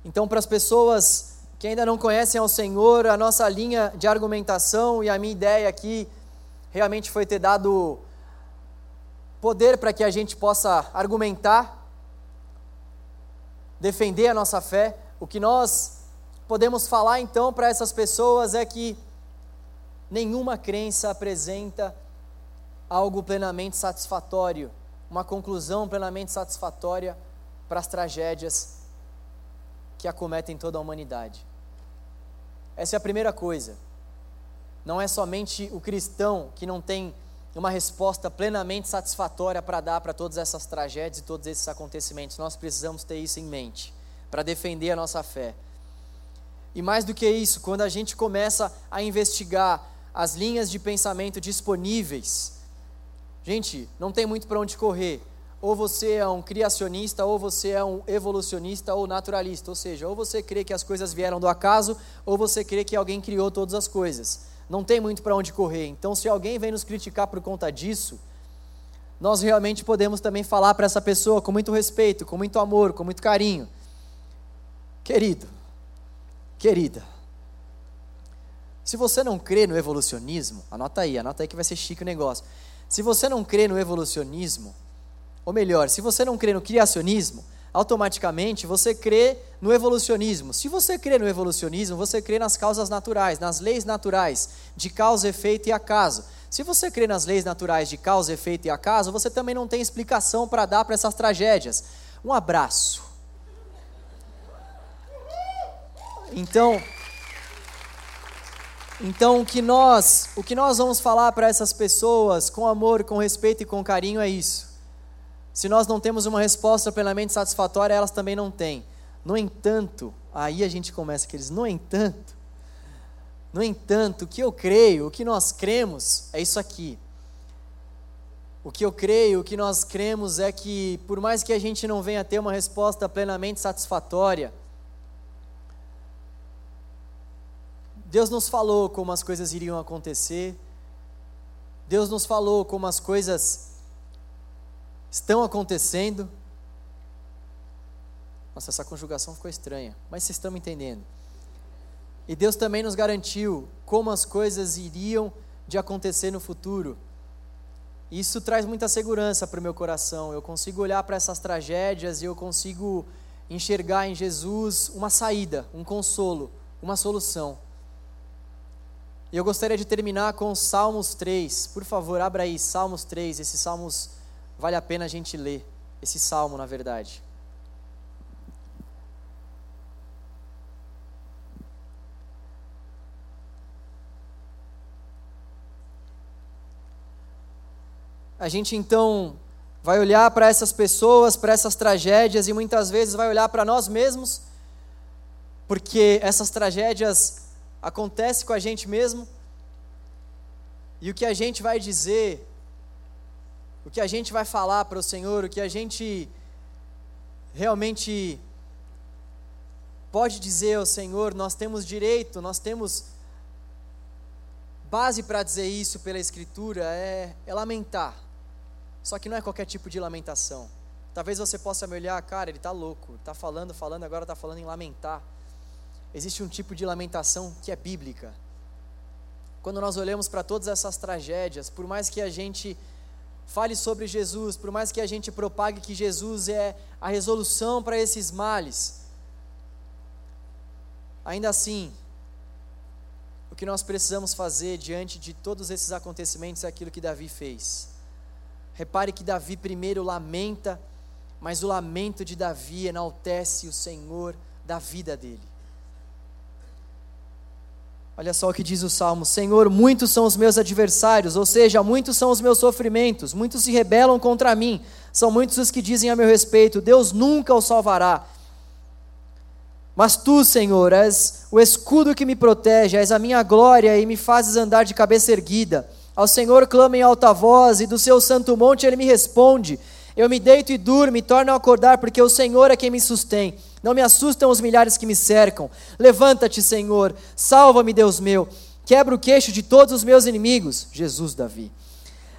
S1: Então, para as pessoas que ainda não conhecem ao Senhor, a nossa linha de argumentação e a minha ideia aqui realmente foi ter dado poder para que a gente possa argumentar, defender a nossa fé. O que nós podemos falar então para essas pessoas é que nenhuma crença apresenta algo plenamente satisfatório, uma conclusão plenamente satisfatória para as tragédias que acometem toda a humanidade. Essa é a primeira coisa. Não é somente o cristão que não tem uma resposta plenamente satisfatória para dar para todas essas tragédias e todos esses acontecimentos. Nós precisamos ter isso em mente para defender a nossa fé. E mais do que isso, quando a gente começa a investigar as linhas de pensamento disponíveis, gente, não tem muito para onde correr ou você é um criacionista, ou você é um evolucionista ou naturalista, ou seja, ou você crê que as coisas vieram do acaso, ou você crê que alguém criou todas as coisas. Não tem muito para onde correr. Então, se alguém vem nos criticar por conta disso, nós realmente podemos também falar para essa pessoa com muito respeito, com muito amor, com muito carinho. Querido, querida, se você não crê no evolucionismo, anota aí, anota aí que vai ser chique o negócio. Se você não crê no evolucionismo, ou melhor, se você não crê no criacionismo, automaticamente você crê no evolucionismo. Se você crê no evolucionismo, você crê nas causas naturais, nas leis naturais de causa, efeito e acaso. Se você crê nas leis naturais de causa, efeito e acaso, você também não tem explicação para dar para essas tragédias. Um abraço. Então, então o que nós, o que nós vamos falar para essas pessoas com amor, com respeito e com carinho é isso. Se nós não temos uma resposta plenamente satisfatória, elas também não têm. No entanto, aí a gente começa aqueles, no entanto, no entanto, o que eu creio, o que nós cremos é isso aqui. O que eu creio, o que nós cremos é que, por mais que a gente não venha ter uma resposta plenamente satisfatória, Deus nos falou como as coisas iriam acontecer, Deus nos falou como as coisas estão acontecendo. Nossa, essa conjugação ficou estranha, mas vocês estão me entendendo. E Deus também nos garantiu como as coisas iriam de acontecer no futuro. Isso traz muita segurança para o meu coração. Eu consigo olhar para essas tragédias e eu consigo enxergar em Jesus uma saída, um consolo, uma solução. E eu gostaria de terminar com Salmos 3. Por favor, abra aí Salmos 3, esses salmos vale a pena a gente ler esse salmo, na verdade. A gente então vai olhar para essas pessoas, para essas tragédias e muitas vezes vai olhar para nós mesmos, porque essas tragédias acontecem com a gente mesmo. E o que a gente vai dizer o que a gente vai falar para o Senhor, o que a gente realmente pode dizer ao Senhor, nós temos direito, nós temos base para dizer isso pela Escritura, é, é lamentar. Só que não é qualquer tipo de lamentação. Talvez você possa me olhar, cara, ele está louco, está falando, falando, agora está falando em lamentar. Existe um tipo de lamentação que é bíblica. Quando nós olhamos para todas essas tragédias, por mais que a gente fale sobre Jesus, por mais que a gente propague que Jesus é a resolução para esses males, ainda assim, o que nós precisamos fazer diante de todos esses acontecimentos é aquilo que Davi fez. Repare que Davi primeiro lamenta, mas o lamento de Davi enaltece o Senhor da vida dele. Olha só o que diz o salmo: Senhor, muitos são os meus adversários, ou seja, muitos são os meus sofrimentos, muitos se rebelam contra mim, são muitos os que dizem a meu respeito: Deus nunca o salvará. Mas tu, Senhor, és o escudo que me protege, és a minha glória e me fazes andar de cabeça erguida. Ao Senhor clamo em alta voz, e do seu santo monte ele me responde. Eu me deito e durmo e torno a acordar, porque o Senhor é quem me sustém. Não me assustam os milhares que me cercam. Levanta-te, Senhor. Salva-me, Deus meu. Quebra o queixo de todos os meus inimigos. Jesus, Davi.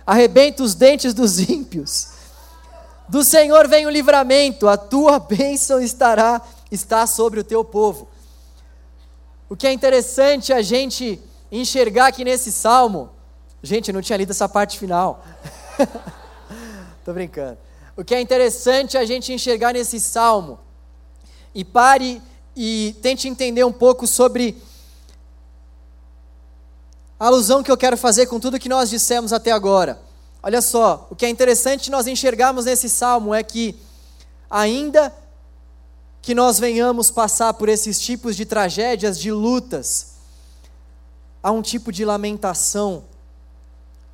S1: Arrebenta os dentes dos ímpios. Do Senhor vem o livramento. A tua bênção estará está sobre o teu povo. O que é interessante a gente enxergar aqui nesse salmo. Gente, eu não tinha lido essa parte final. Tô brincando. O que é interessante a gente enxergar nesse salmo. E pare e tente entender um pouco sobre a alusão que eu quero fazer com tudo que nós dissemos até agora. Olha só, o que é interessante nós enxergarmos nesse salmo é que, ainda que nós venhamos passar por esses tipos de tragédias, de lutas, há um tipo de lamentação,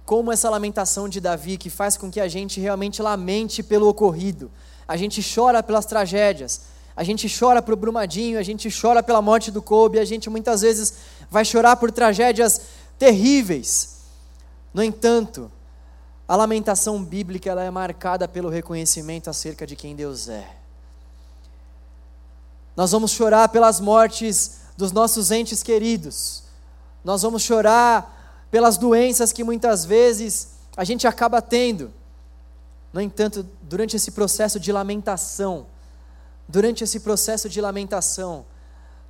S1: como essa lamentação de Davi, que faz com que a gente realmente lamente pelo ocorrido. A gente chora pelas tragédias, a gente chora para o Brumadinho, a gente chora pela morte do Kobe, a gente muitas vezes vai chorar por tragédias terríveis. No entanto, a lamentação bíblica ela é marcada pelo reconhecimento acerca de quem Deus é. Nós vamos chorar pelas mortes dos nossos entes queridos. Nós vamos chorar pelas doenças que muitas vezes a gente acaba tendo. No entanto, durante esse processo de lamentação, durante esse processo de lamentação,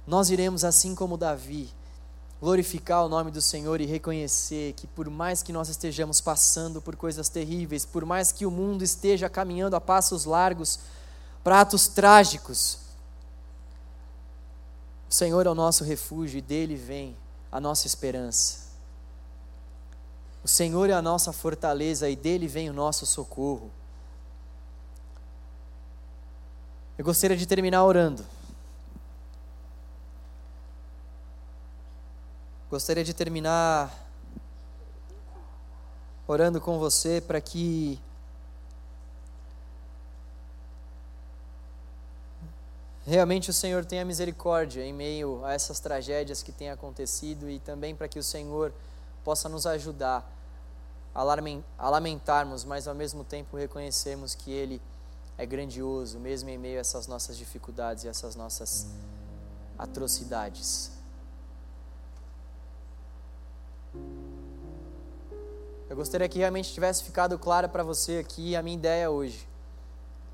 S1: nós iremos, assim como Davi, glorificar o nome do Senhor e reconhecer que, por mais que nós estejamos passando por coisas terríveis, por mais que o mundo esteja caminhando a passos largos para atos trágicos, o Senhor é o nosso refúgio e dele vem a nossa esperança. O Senhor é a nossa fortaleza e dele vem o nosso socorro. Eu gostaria de terminar orando. Gostaria de terminar orando com você para que realmente o Senhor tenha misericórdia em meio a essas tragédias que têm acontecido e também para que o Senhor possa nos ajudar a lamentarmos, mas ao mesmo tempo reconhecermos que Ele é grandioso, mesmo em meio a essas nossas dificuldades e essas nossas atrocidades. Eu gostaria que realmente tivesse ficado clara para você aqui a minha ideia hoje.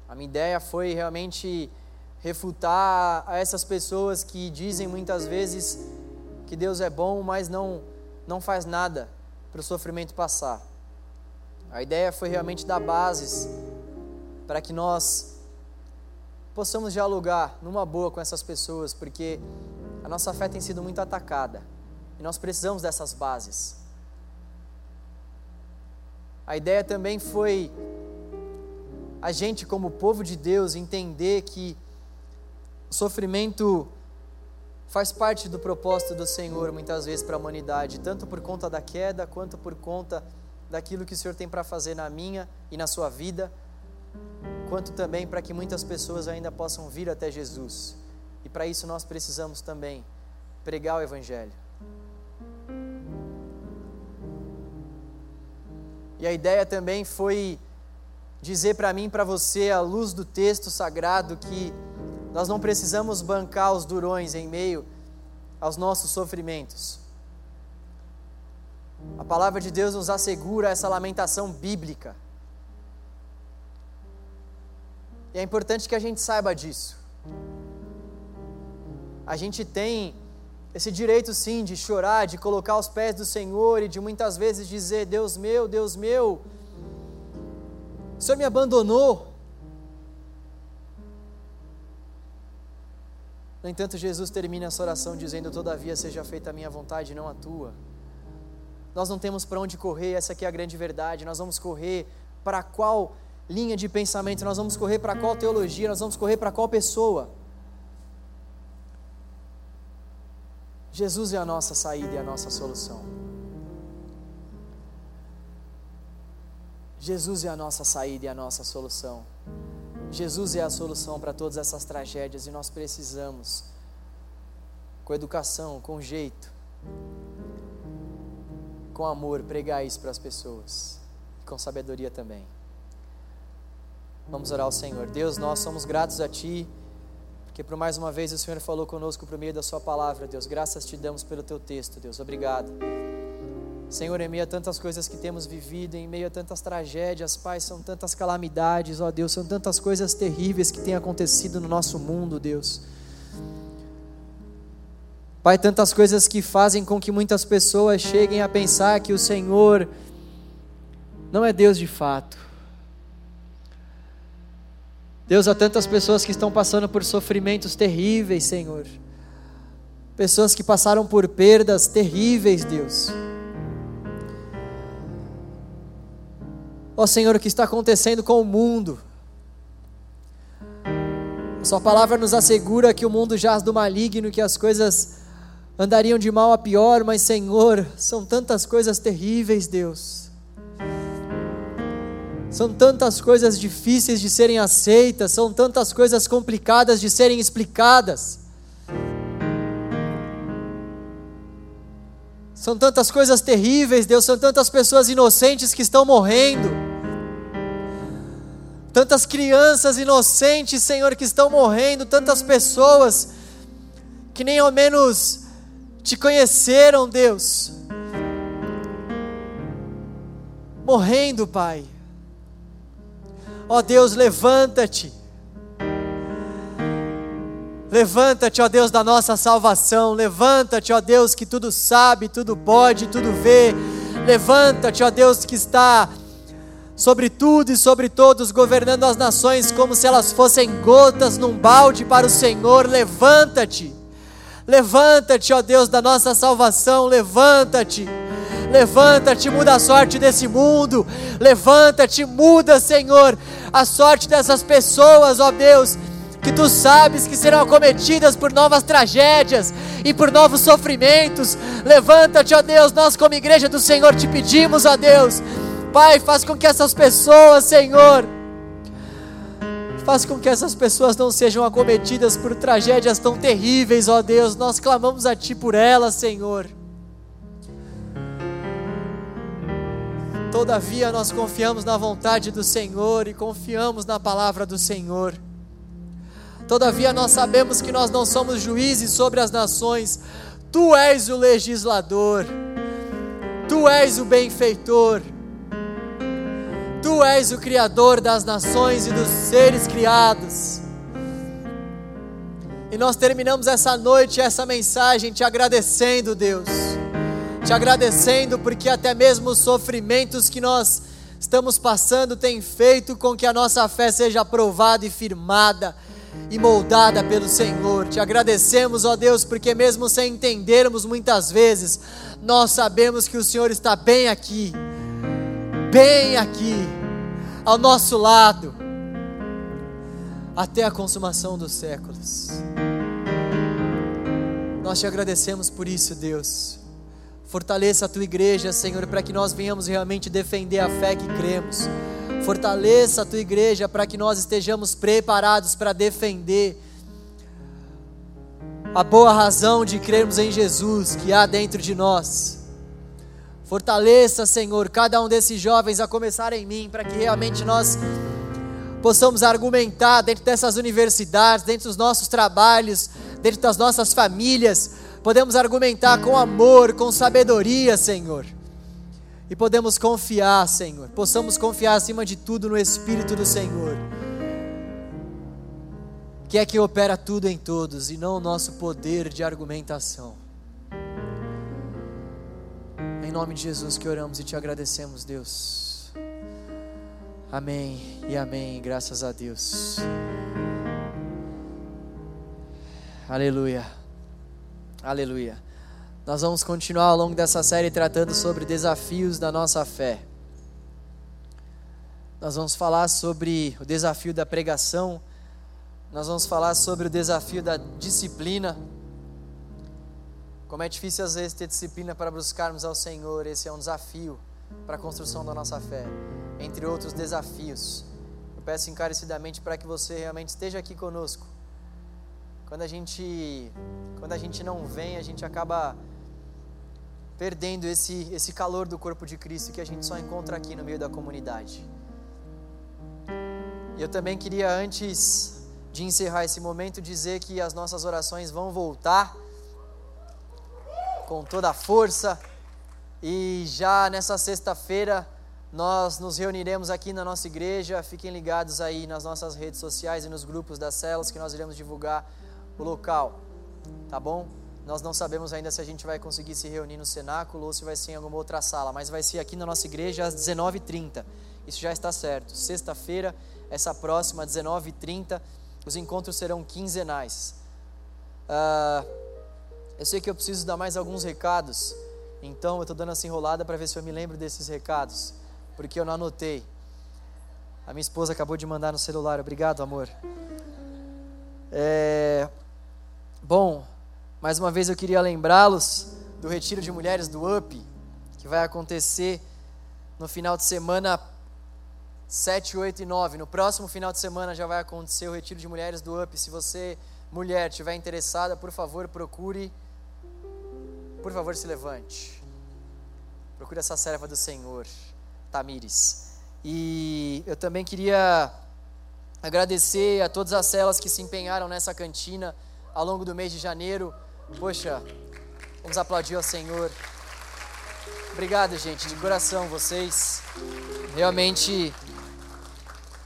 S1: A minha ideia foi realmente refutar a essas pessoas que dizem muitas vezes que Deus é bom, mas não, não faz nada para o sofrimento passar. A ideia foi realmente dar bases para que nós possamos dialogar numa boa com essas pessoas, porque a nossa fé tem sido muito atacada e nós precisamos dessas bases. A ideia também foi a gente, como povo de Deus, entender que o sofrimento faz parte do propósito do Senhor muitas vezes para a humanidade, tanto por conta da queda, quanto por conta daquilo que o Senhor tem para fazer na minha e na sua vida, quanto também para que muitas pessoas ainda possam vir até Jesus. E para isso nós precisamos também pregar o Evangelho. E a ideia também foi dizer para mim e para você, à luz do texto sagrado, que nós não precisamos bancar os durões em meio aos nossos sofrimentos. A palavra de Deus nos assegura essa lamentação bíblica. E é importante que a gente saiba disso. A gente tem esse direito sim de chorar, de colocar os pés do Senhor e de muitas vezes dizer: Deus meu, Deus meu, o Senhor me abandonou. No entanto, Jesus termina essa oração dizendo: Todavia seja feita a minha vontade, não a tua. Nós não temos para onde correr, essa aqui é a grande verdade. Nós vamos correr para qual linha de pensamento, nós vamos correr para qual teologia, nós vamos correr para qual pessoa. Jesus é a nossa saída e a nossa solução. Jesus é a nossa saída e a nossa solução. Jesus é a solução para todas essas tragédias e nós precisamos, com educação, com jeito, com amor, pregar isso para as pessoas, e com sabedoria também. Vamos orar ao Senhor. Deus, nós somos gratos a Ti, porque por mais uma vez o Senhor falou conosco por meio da Sua palavra, Deus. Graças te damos pelo Teu texto, Deus. Obrigado. Senhor, em meio a tantas coisas que temos vivido, em meio a tantas tragédias, Pai, são tantas calamidades, ó Deus, são tantas coisas terríveis que têm acontecido no nosso mundo, Deus. Pai, tantas coisas que fazem com que muitas pessoas cheguem a pensar que o Senhor não é Deus de fato. Deus, há tantas pessoas que estão passando por sofrimentos terríveis, Senhor. Pessoas que passaram por perdas terríveis, Deus. Ó Senhor, o que está acontecendo com o mundo? A Sua palavra nos assegura que o mundo jaz do maligno, que as coisas andariam de mal a pior, mas Senhor, são tantas coisas terríveis, Deus. São tantas coisas difíceis de serem aceitas, são tantas coisas complicadas de serem explicadas. São tantas coisas terríveis, Deus, são tantas pessoas inocentes que estão morrendo. Tantas crianças inocentes, Senhor, que estão morrendo, tantas pessoas que nem ao menos te conheceram, Deus. Morrendo, Pai. Ó Deus, levanta-te. Levanta-te, ó Deus da nossa salvação. Levanta-te, ó Deus que tudo sabe, tudo pode, tudo vê. Levanta-te, ó Deus que está sobre tudo e sobre todos, governando as nações como se elas fossem gotas num balde para o Senhor. Levanta-te. Levanta-te, ó Deus da nossa salvação. Levanta-te. Levanta-te, muda a sorte desse mundo. Levanta-te, muda, Senhor, a sorte dessas pessoas, ó Deus que tu sabes que serão acometidas por novas tragédias e por novos sofrimentos. Levanta-te, ó Deus, nós como igreja do Senhor te pedimos, ó Deus. Pai, faz com que essas pessoas, Senhor, faz com que essas pessoas não sejam acometidas por tragédias tão terríveis, ó Deus. Nós clamamos a ti por elas, Senhor. Todavia, nós confiamos na vontade do Senhor e confiamos na palavra do Senhor. Todavia, nós sabemos que nós não somos juízes sobre as nações, tu és o legislador, tu és o benfeitor, tu és o criador das nações e dos seres criados. E nós terminamos essa noite, essa mensagem, te agradecendo, Deus, te agradecendo porque até mesmo os sofrimentos que nós estamos passando têm feito com que a nossa fé seja aprovada e firmada e moldada pelo Senhor. Te agradecemos, ó Deus, porque mesmo sem entendermos muitas vezes, nós sabemos que o Senhor está bem aqui, bem aqui, ao nosso lado, até a consumação dos séculos. Nós te agradecemos por isso, Deus. Fortaleça a tua igreja, Senhor, para que nós venhamos realmente defender a fé que cremos Fortaleça a tua igreja para que nós estejamos preparados para defender a boa razão de crermos em Jesus que há dentro de nós. Fortaleça, Senhor, cada um desses jovens, a começar em mim, para que realmente nós possamos argumentar dentro dessas universidades, dentro dos nossos trabalhos, dentro das nossas famílias, podemos argumentar com amor, com sabedoria, Senhor e podemos confiar, Senhor, possamos confiar acima de tudo no Espírito do Senhor, que é quem opera tudo em todos e não o nosso poder de argumentação. Em nome de Jesus que oramos e te agradecemos, Deus. Amém e amém, graças a Deus. Aleluia. Aleluia. Nós vamos continuar ao longo dessa série tratando sobre desafios da nossa fé. Nós vamos falar sobre o desafio da pregação, nós vamos falar sobre o desafio da disciplina. Como é difícil às vezes ter disciplina para buscarmos ao Senhor, esse é um desafio para a construção da nossa fé, entre outros desafios. Eu peço encarecidamente para que você realmente esteja aqui conosco. Quando a gente, quando a gente não vem, a gente acaba perdendo esse, esse calor do corpo de Cristo que a gente só encontra aqui no meio da comunidade. Eu também queria, antes de encerrar esse momento, dizer que as nossas orações vão voltar com toda a força. E já nessa sexta-feira nós nos reuniremos aqui na nossa igreja. Fiquem ligados aí nas nossas redes sociais e nos grupos das células que nós iremos divulgar o local. Tá bom? Nós não sabemos ainda se a gente vai conseguir se reunir no cenáculo ou se vai ser em alguma outra sala, mas vai ser aqui na nossa igreja às 19h30. Isso já está certo. Sexta-feira, essa próxima, às 19h30, os encontros serão quinzenais. Uh, eu sei que eu preciso dar mais alguns recados, então eu estou dando essa enrolada para ver se eu me lembro desses recados, porque eu não anotei. A minha esposa acabou de mandar no celular, obrigado, amor. É... Bom, mais uma vez eu queria lembrá-los do retiro de mulheres do UP, que vai acontecer no final de semana 7, 8 e 9. No próximo final de semana já vai acontecer o retiro de mulheres do UP. Se você, mulher, estiver interessada, por favor, procure. Por favor, se levante. Procure essa serva do Senhor, Tamires. E eu também queria agradecer a todas as celas que se empenharam nessa cantina ao longo do mês de janeiro. Poxa, vamos aplaudir ao Senhor. Obrigado, gente, de coração, vocês realmente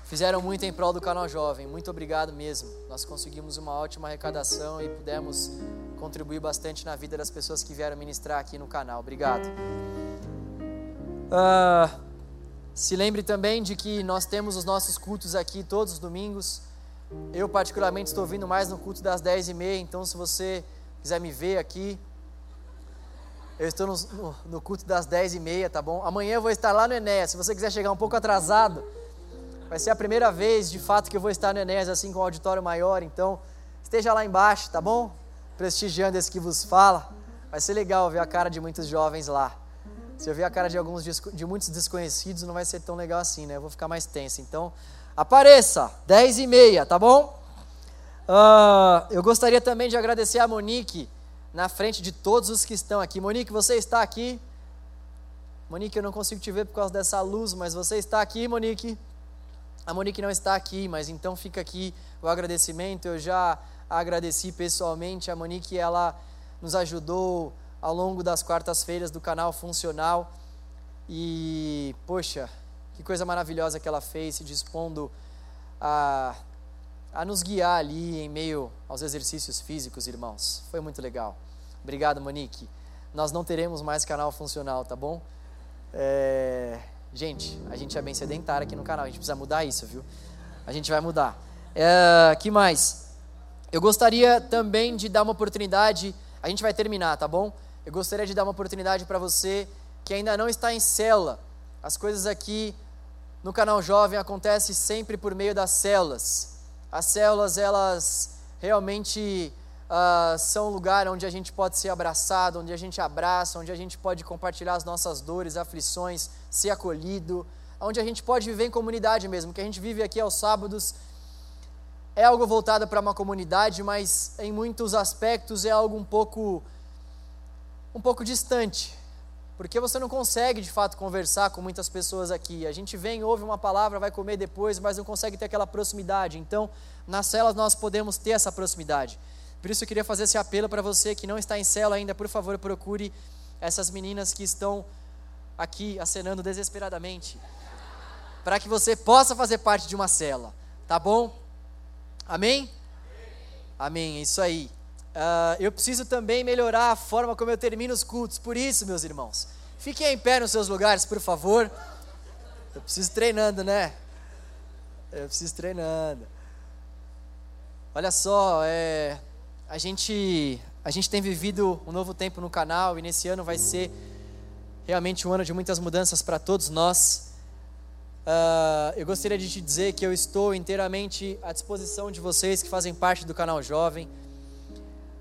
S1: fizeram muito em prol do canal Jovem. Muito obrigado mesmo. Nós conseguimos uma ótima arrecadação e pudemos contribuir bastante na vida das pessoas que vieram ministrar aqui no canal. Obrigado. Uh, se lembre também de que nós temos os nossos cultos aqui todos os domingos. Eu, particularmente, estou vindo mais no culto das 10h30, então se você quiser me ver aqui. Eu estou no, no, culto das 10h30, tá bom? Amanhã eu vou estar lá no Enéas. Se você quiser chegar um pouco atrasado, vai ser a primeira vez, de fato, que eu vou estar no Enéas, assim, com um auditório maior. Então, esteja lá embaixo, tá bom? Prestigiando esse que vos fala. Vai ser legal ver a cara de muitos jovens lá. Se eu ver a cara de alguns de muitos desconhecidos, não vai ser tão legal assim, né? Eu vou ficar mais tenso. Então, apareça, 10 e meia, tá bom? Uh, eu gostaria também de agradecer a Monique, na frente de todos os que estão aqui. Monique, você está aqui? Monique, eu não consigo te ver por causa dessa luz, mas você está aqui, Monique? A Monique não está aqui, mas então fica aqui o agradecimento. Eu já agradeci pessoalmente. A Monique, ela nos ajudou ao longo das quartas-feiras do canal Funcional. E, poxa, que coisa maravilhosa que ela fez, se dispondo a a nos guiar ali em meio aos exercícios físicos, irmãos. Foi muito legal. Obrigado, Monique. Nós não teremos mais canal funcional, tá bom? É... Gente, a gente é bem sedentário aqui no canal, a gente precisa mudar isso, viu? A gente vai mudar. É... que mais? Eu gostaria também de dar uma oportunidade, a gente vai terminar, tá bom? Eu gostaria de dar uma oportunidade para você que ainda não está em célula. As coisas aqui no canal Jovem acontecem sempre por meio das células. As células, elas realmente uh, são um lugar onde a gente pode ser abraçado, onde a gente abraça, onde a gente pode compartilhar as nossas dores, aflições, ser acolhido, onde a gente pode viver em comunidade mesmo. O que a gente vive aqui aos sábados é algo voltado para uma comunidade, mas em muitos aspectos é algo um pouco um pouco distante, porque você não consegue de fato conversar com muitas pessoas aqui. A gente vem, ouve uma palavra, vai comer depois, mas não consegue ter aquela proximidade. Então, nas celas nós podemos ter essa proximidade. Por isso eu queria fazer esse apelo para você que não está em cela ainda, por favor, procure essas meninas que estão aqui acenando desesperadamente, para que você possa fazer parte de uma cela, tá bom? Amém? Amém, é isso aí. Uh, eu preciso também melhorar a forma como eu termino os cultos. Por isso, meus irmãos, fiquem em pé nos seus lugares, por favor. Eu preciso treinando, né? Eu preciso treinando. Olha só, é, a gente a gente tem vivido um novo tempo no canal e nesse ano vai ser realmente um ano de muitas mudanças para todos nós. Uh, eu gostaria de te dizer que eu estou inteiramente à disposição de vocês que fazem parte do canal Jovem.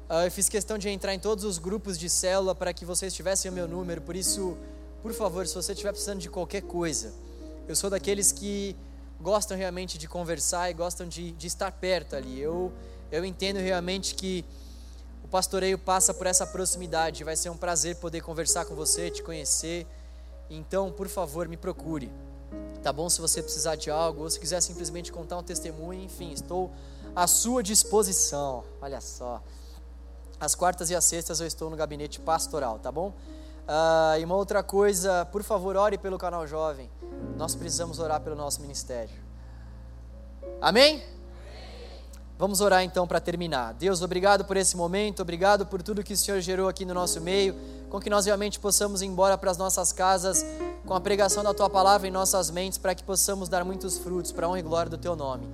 S1: Uh, eu fiz questão de entrar em todos os grupos de célula para que vocês tivessem o meu número, por isso, por favor, se você estiver precisando de qualquer coisa, eu sou daqueles que gostam realmente de conversar e gostam de, de estar perto ali. Eu, eu entendo realmente que o pastoreio passa por essa proximidade, vai ser um prazer poder conversar com você, te conhecer. Então, por favor, me procure. Tá bom? Se você precisar de algo, ou se quiser simplesmente contar um testemunho, enfim, estou à sua disposição. Olha só. As quartas e as sextas eu estou no gabinete pastoral, tá bom? Uh, e uma outra coisa, por favor, ore pelo canal Jovem. Nós precisamos orar pelo nosso ministério. Amém? Amém? Vamos orar então para terminar. Deus, obrigado por esse momento, obrigado por tudo que o Senhor gerou aqui no nosso meio, com que nós realmente possamos ir embora para as nossas casas com a pregação da tua palavra em nossas mentes, para que possamos dar muitos frutos para a honra e glória do teu nome.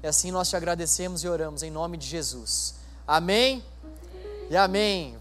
S1: E assim nós te agradecemos e oramos em nome de Jesus. Amém e amém.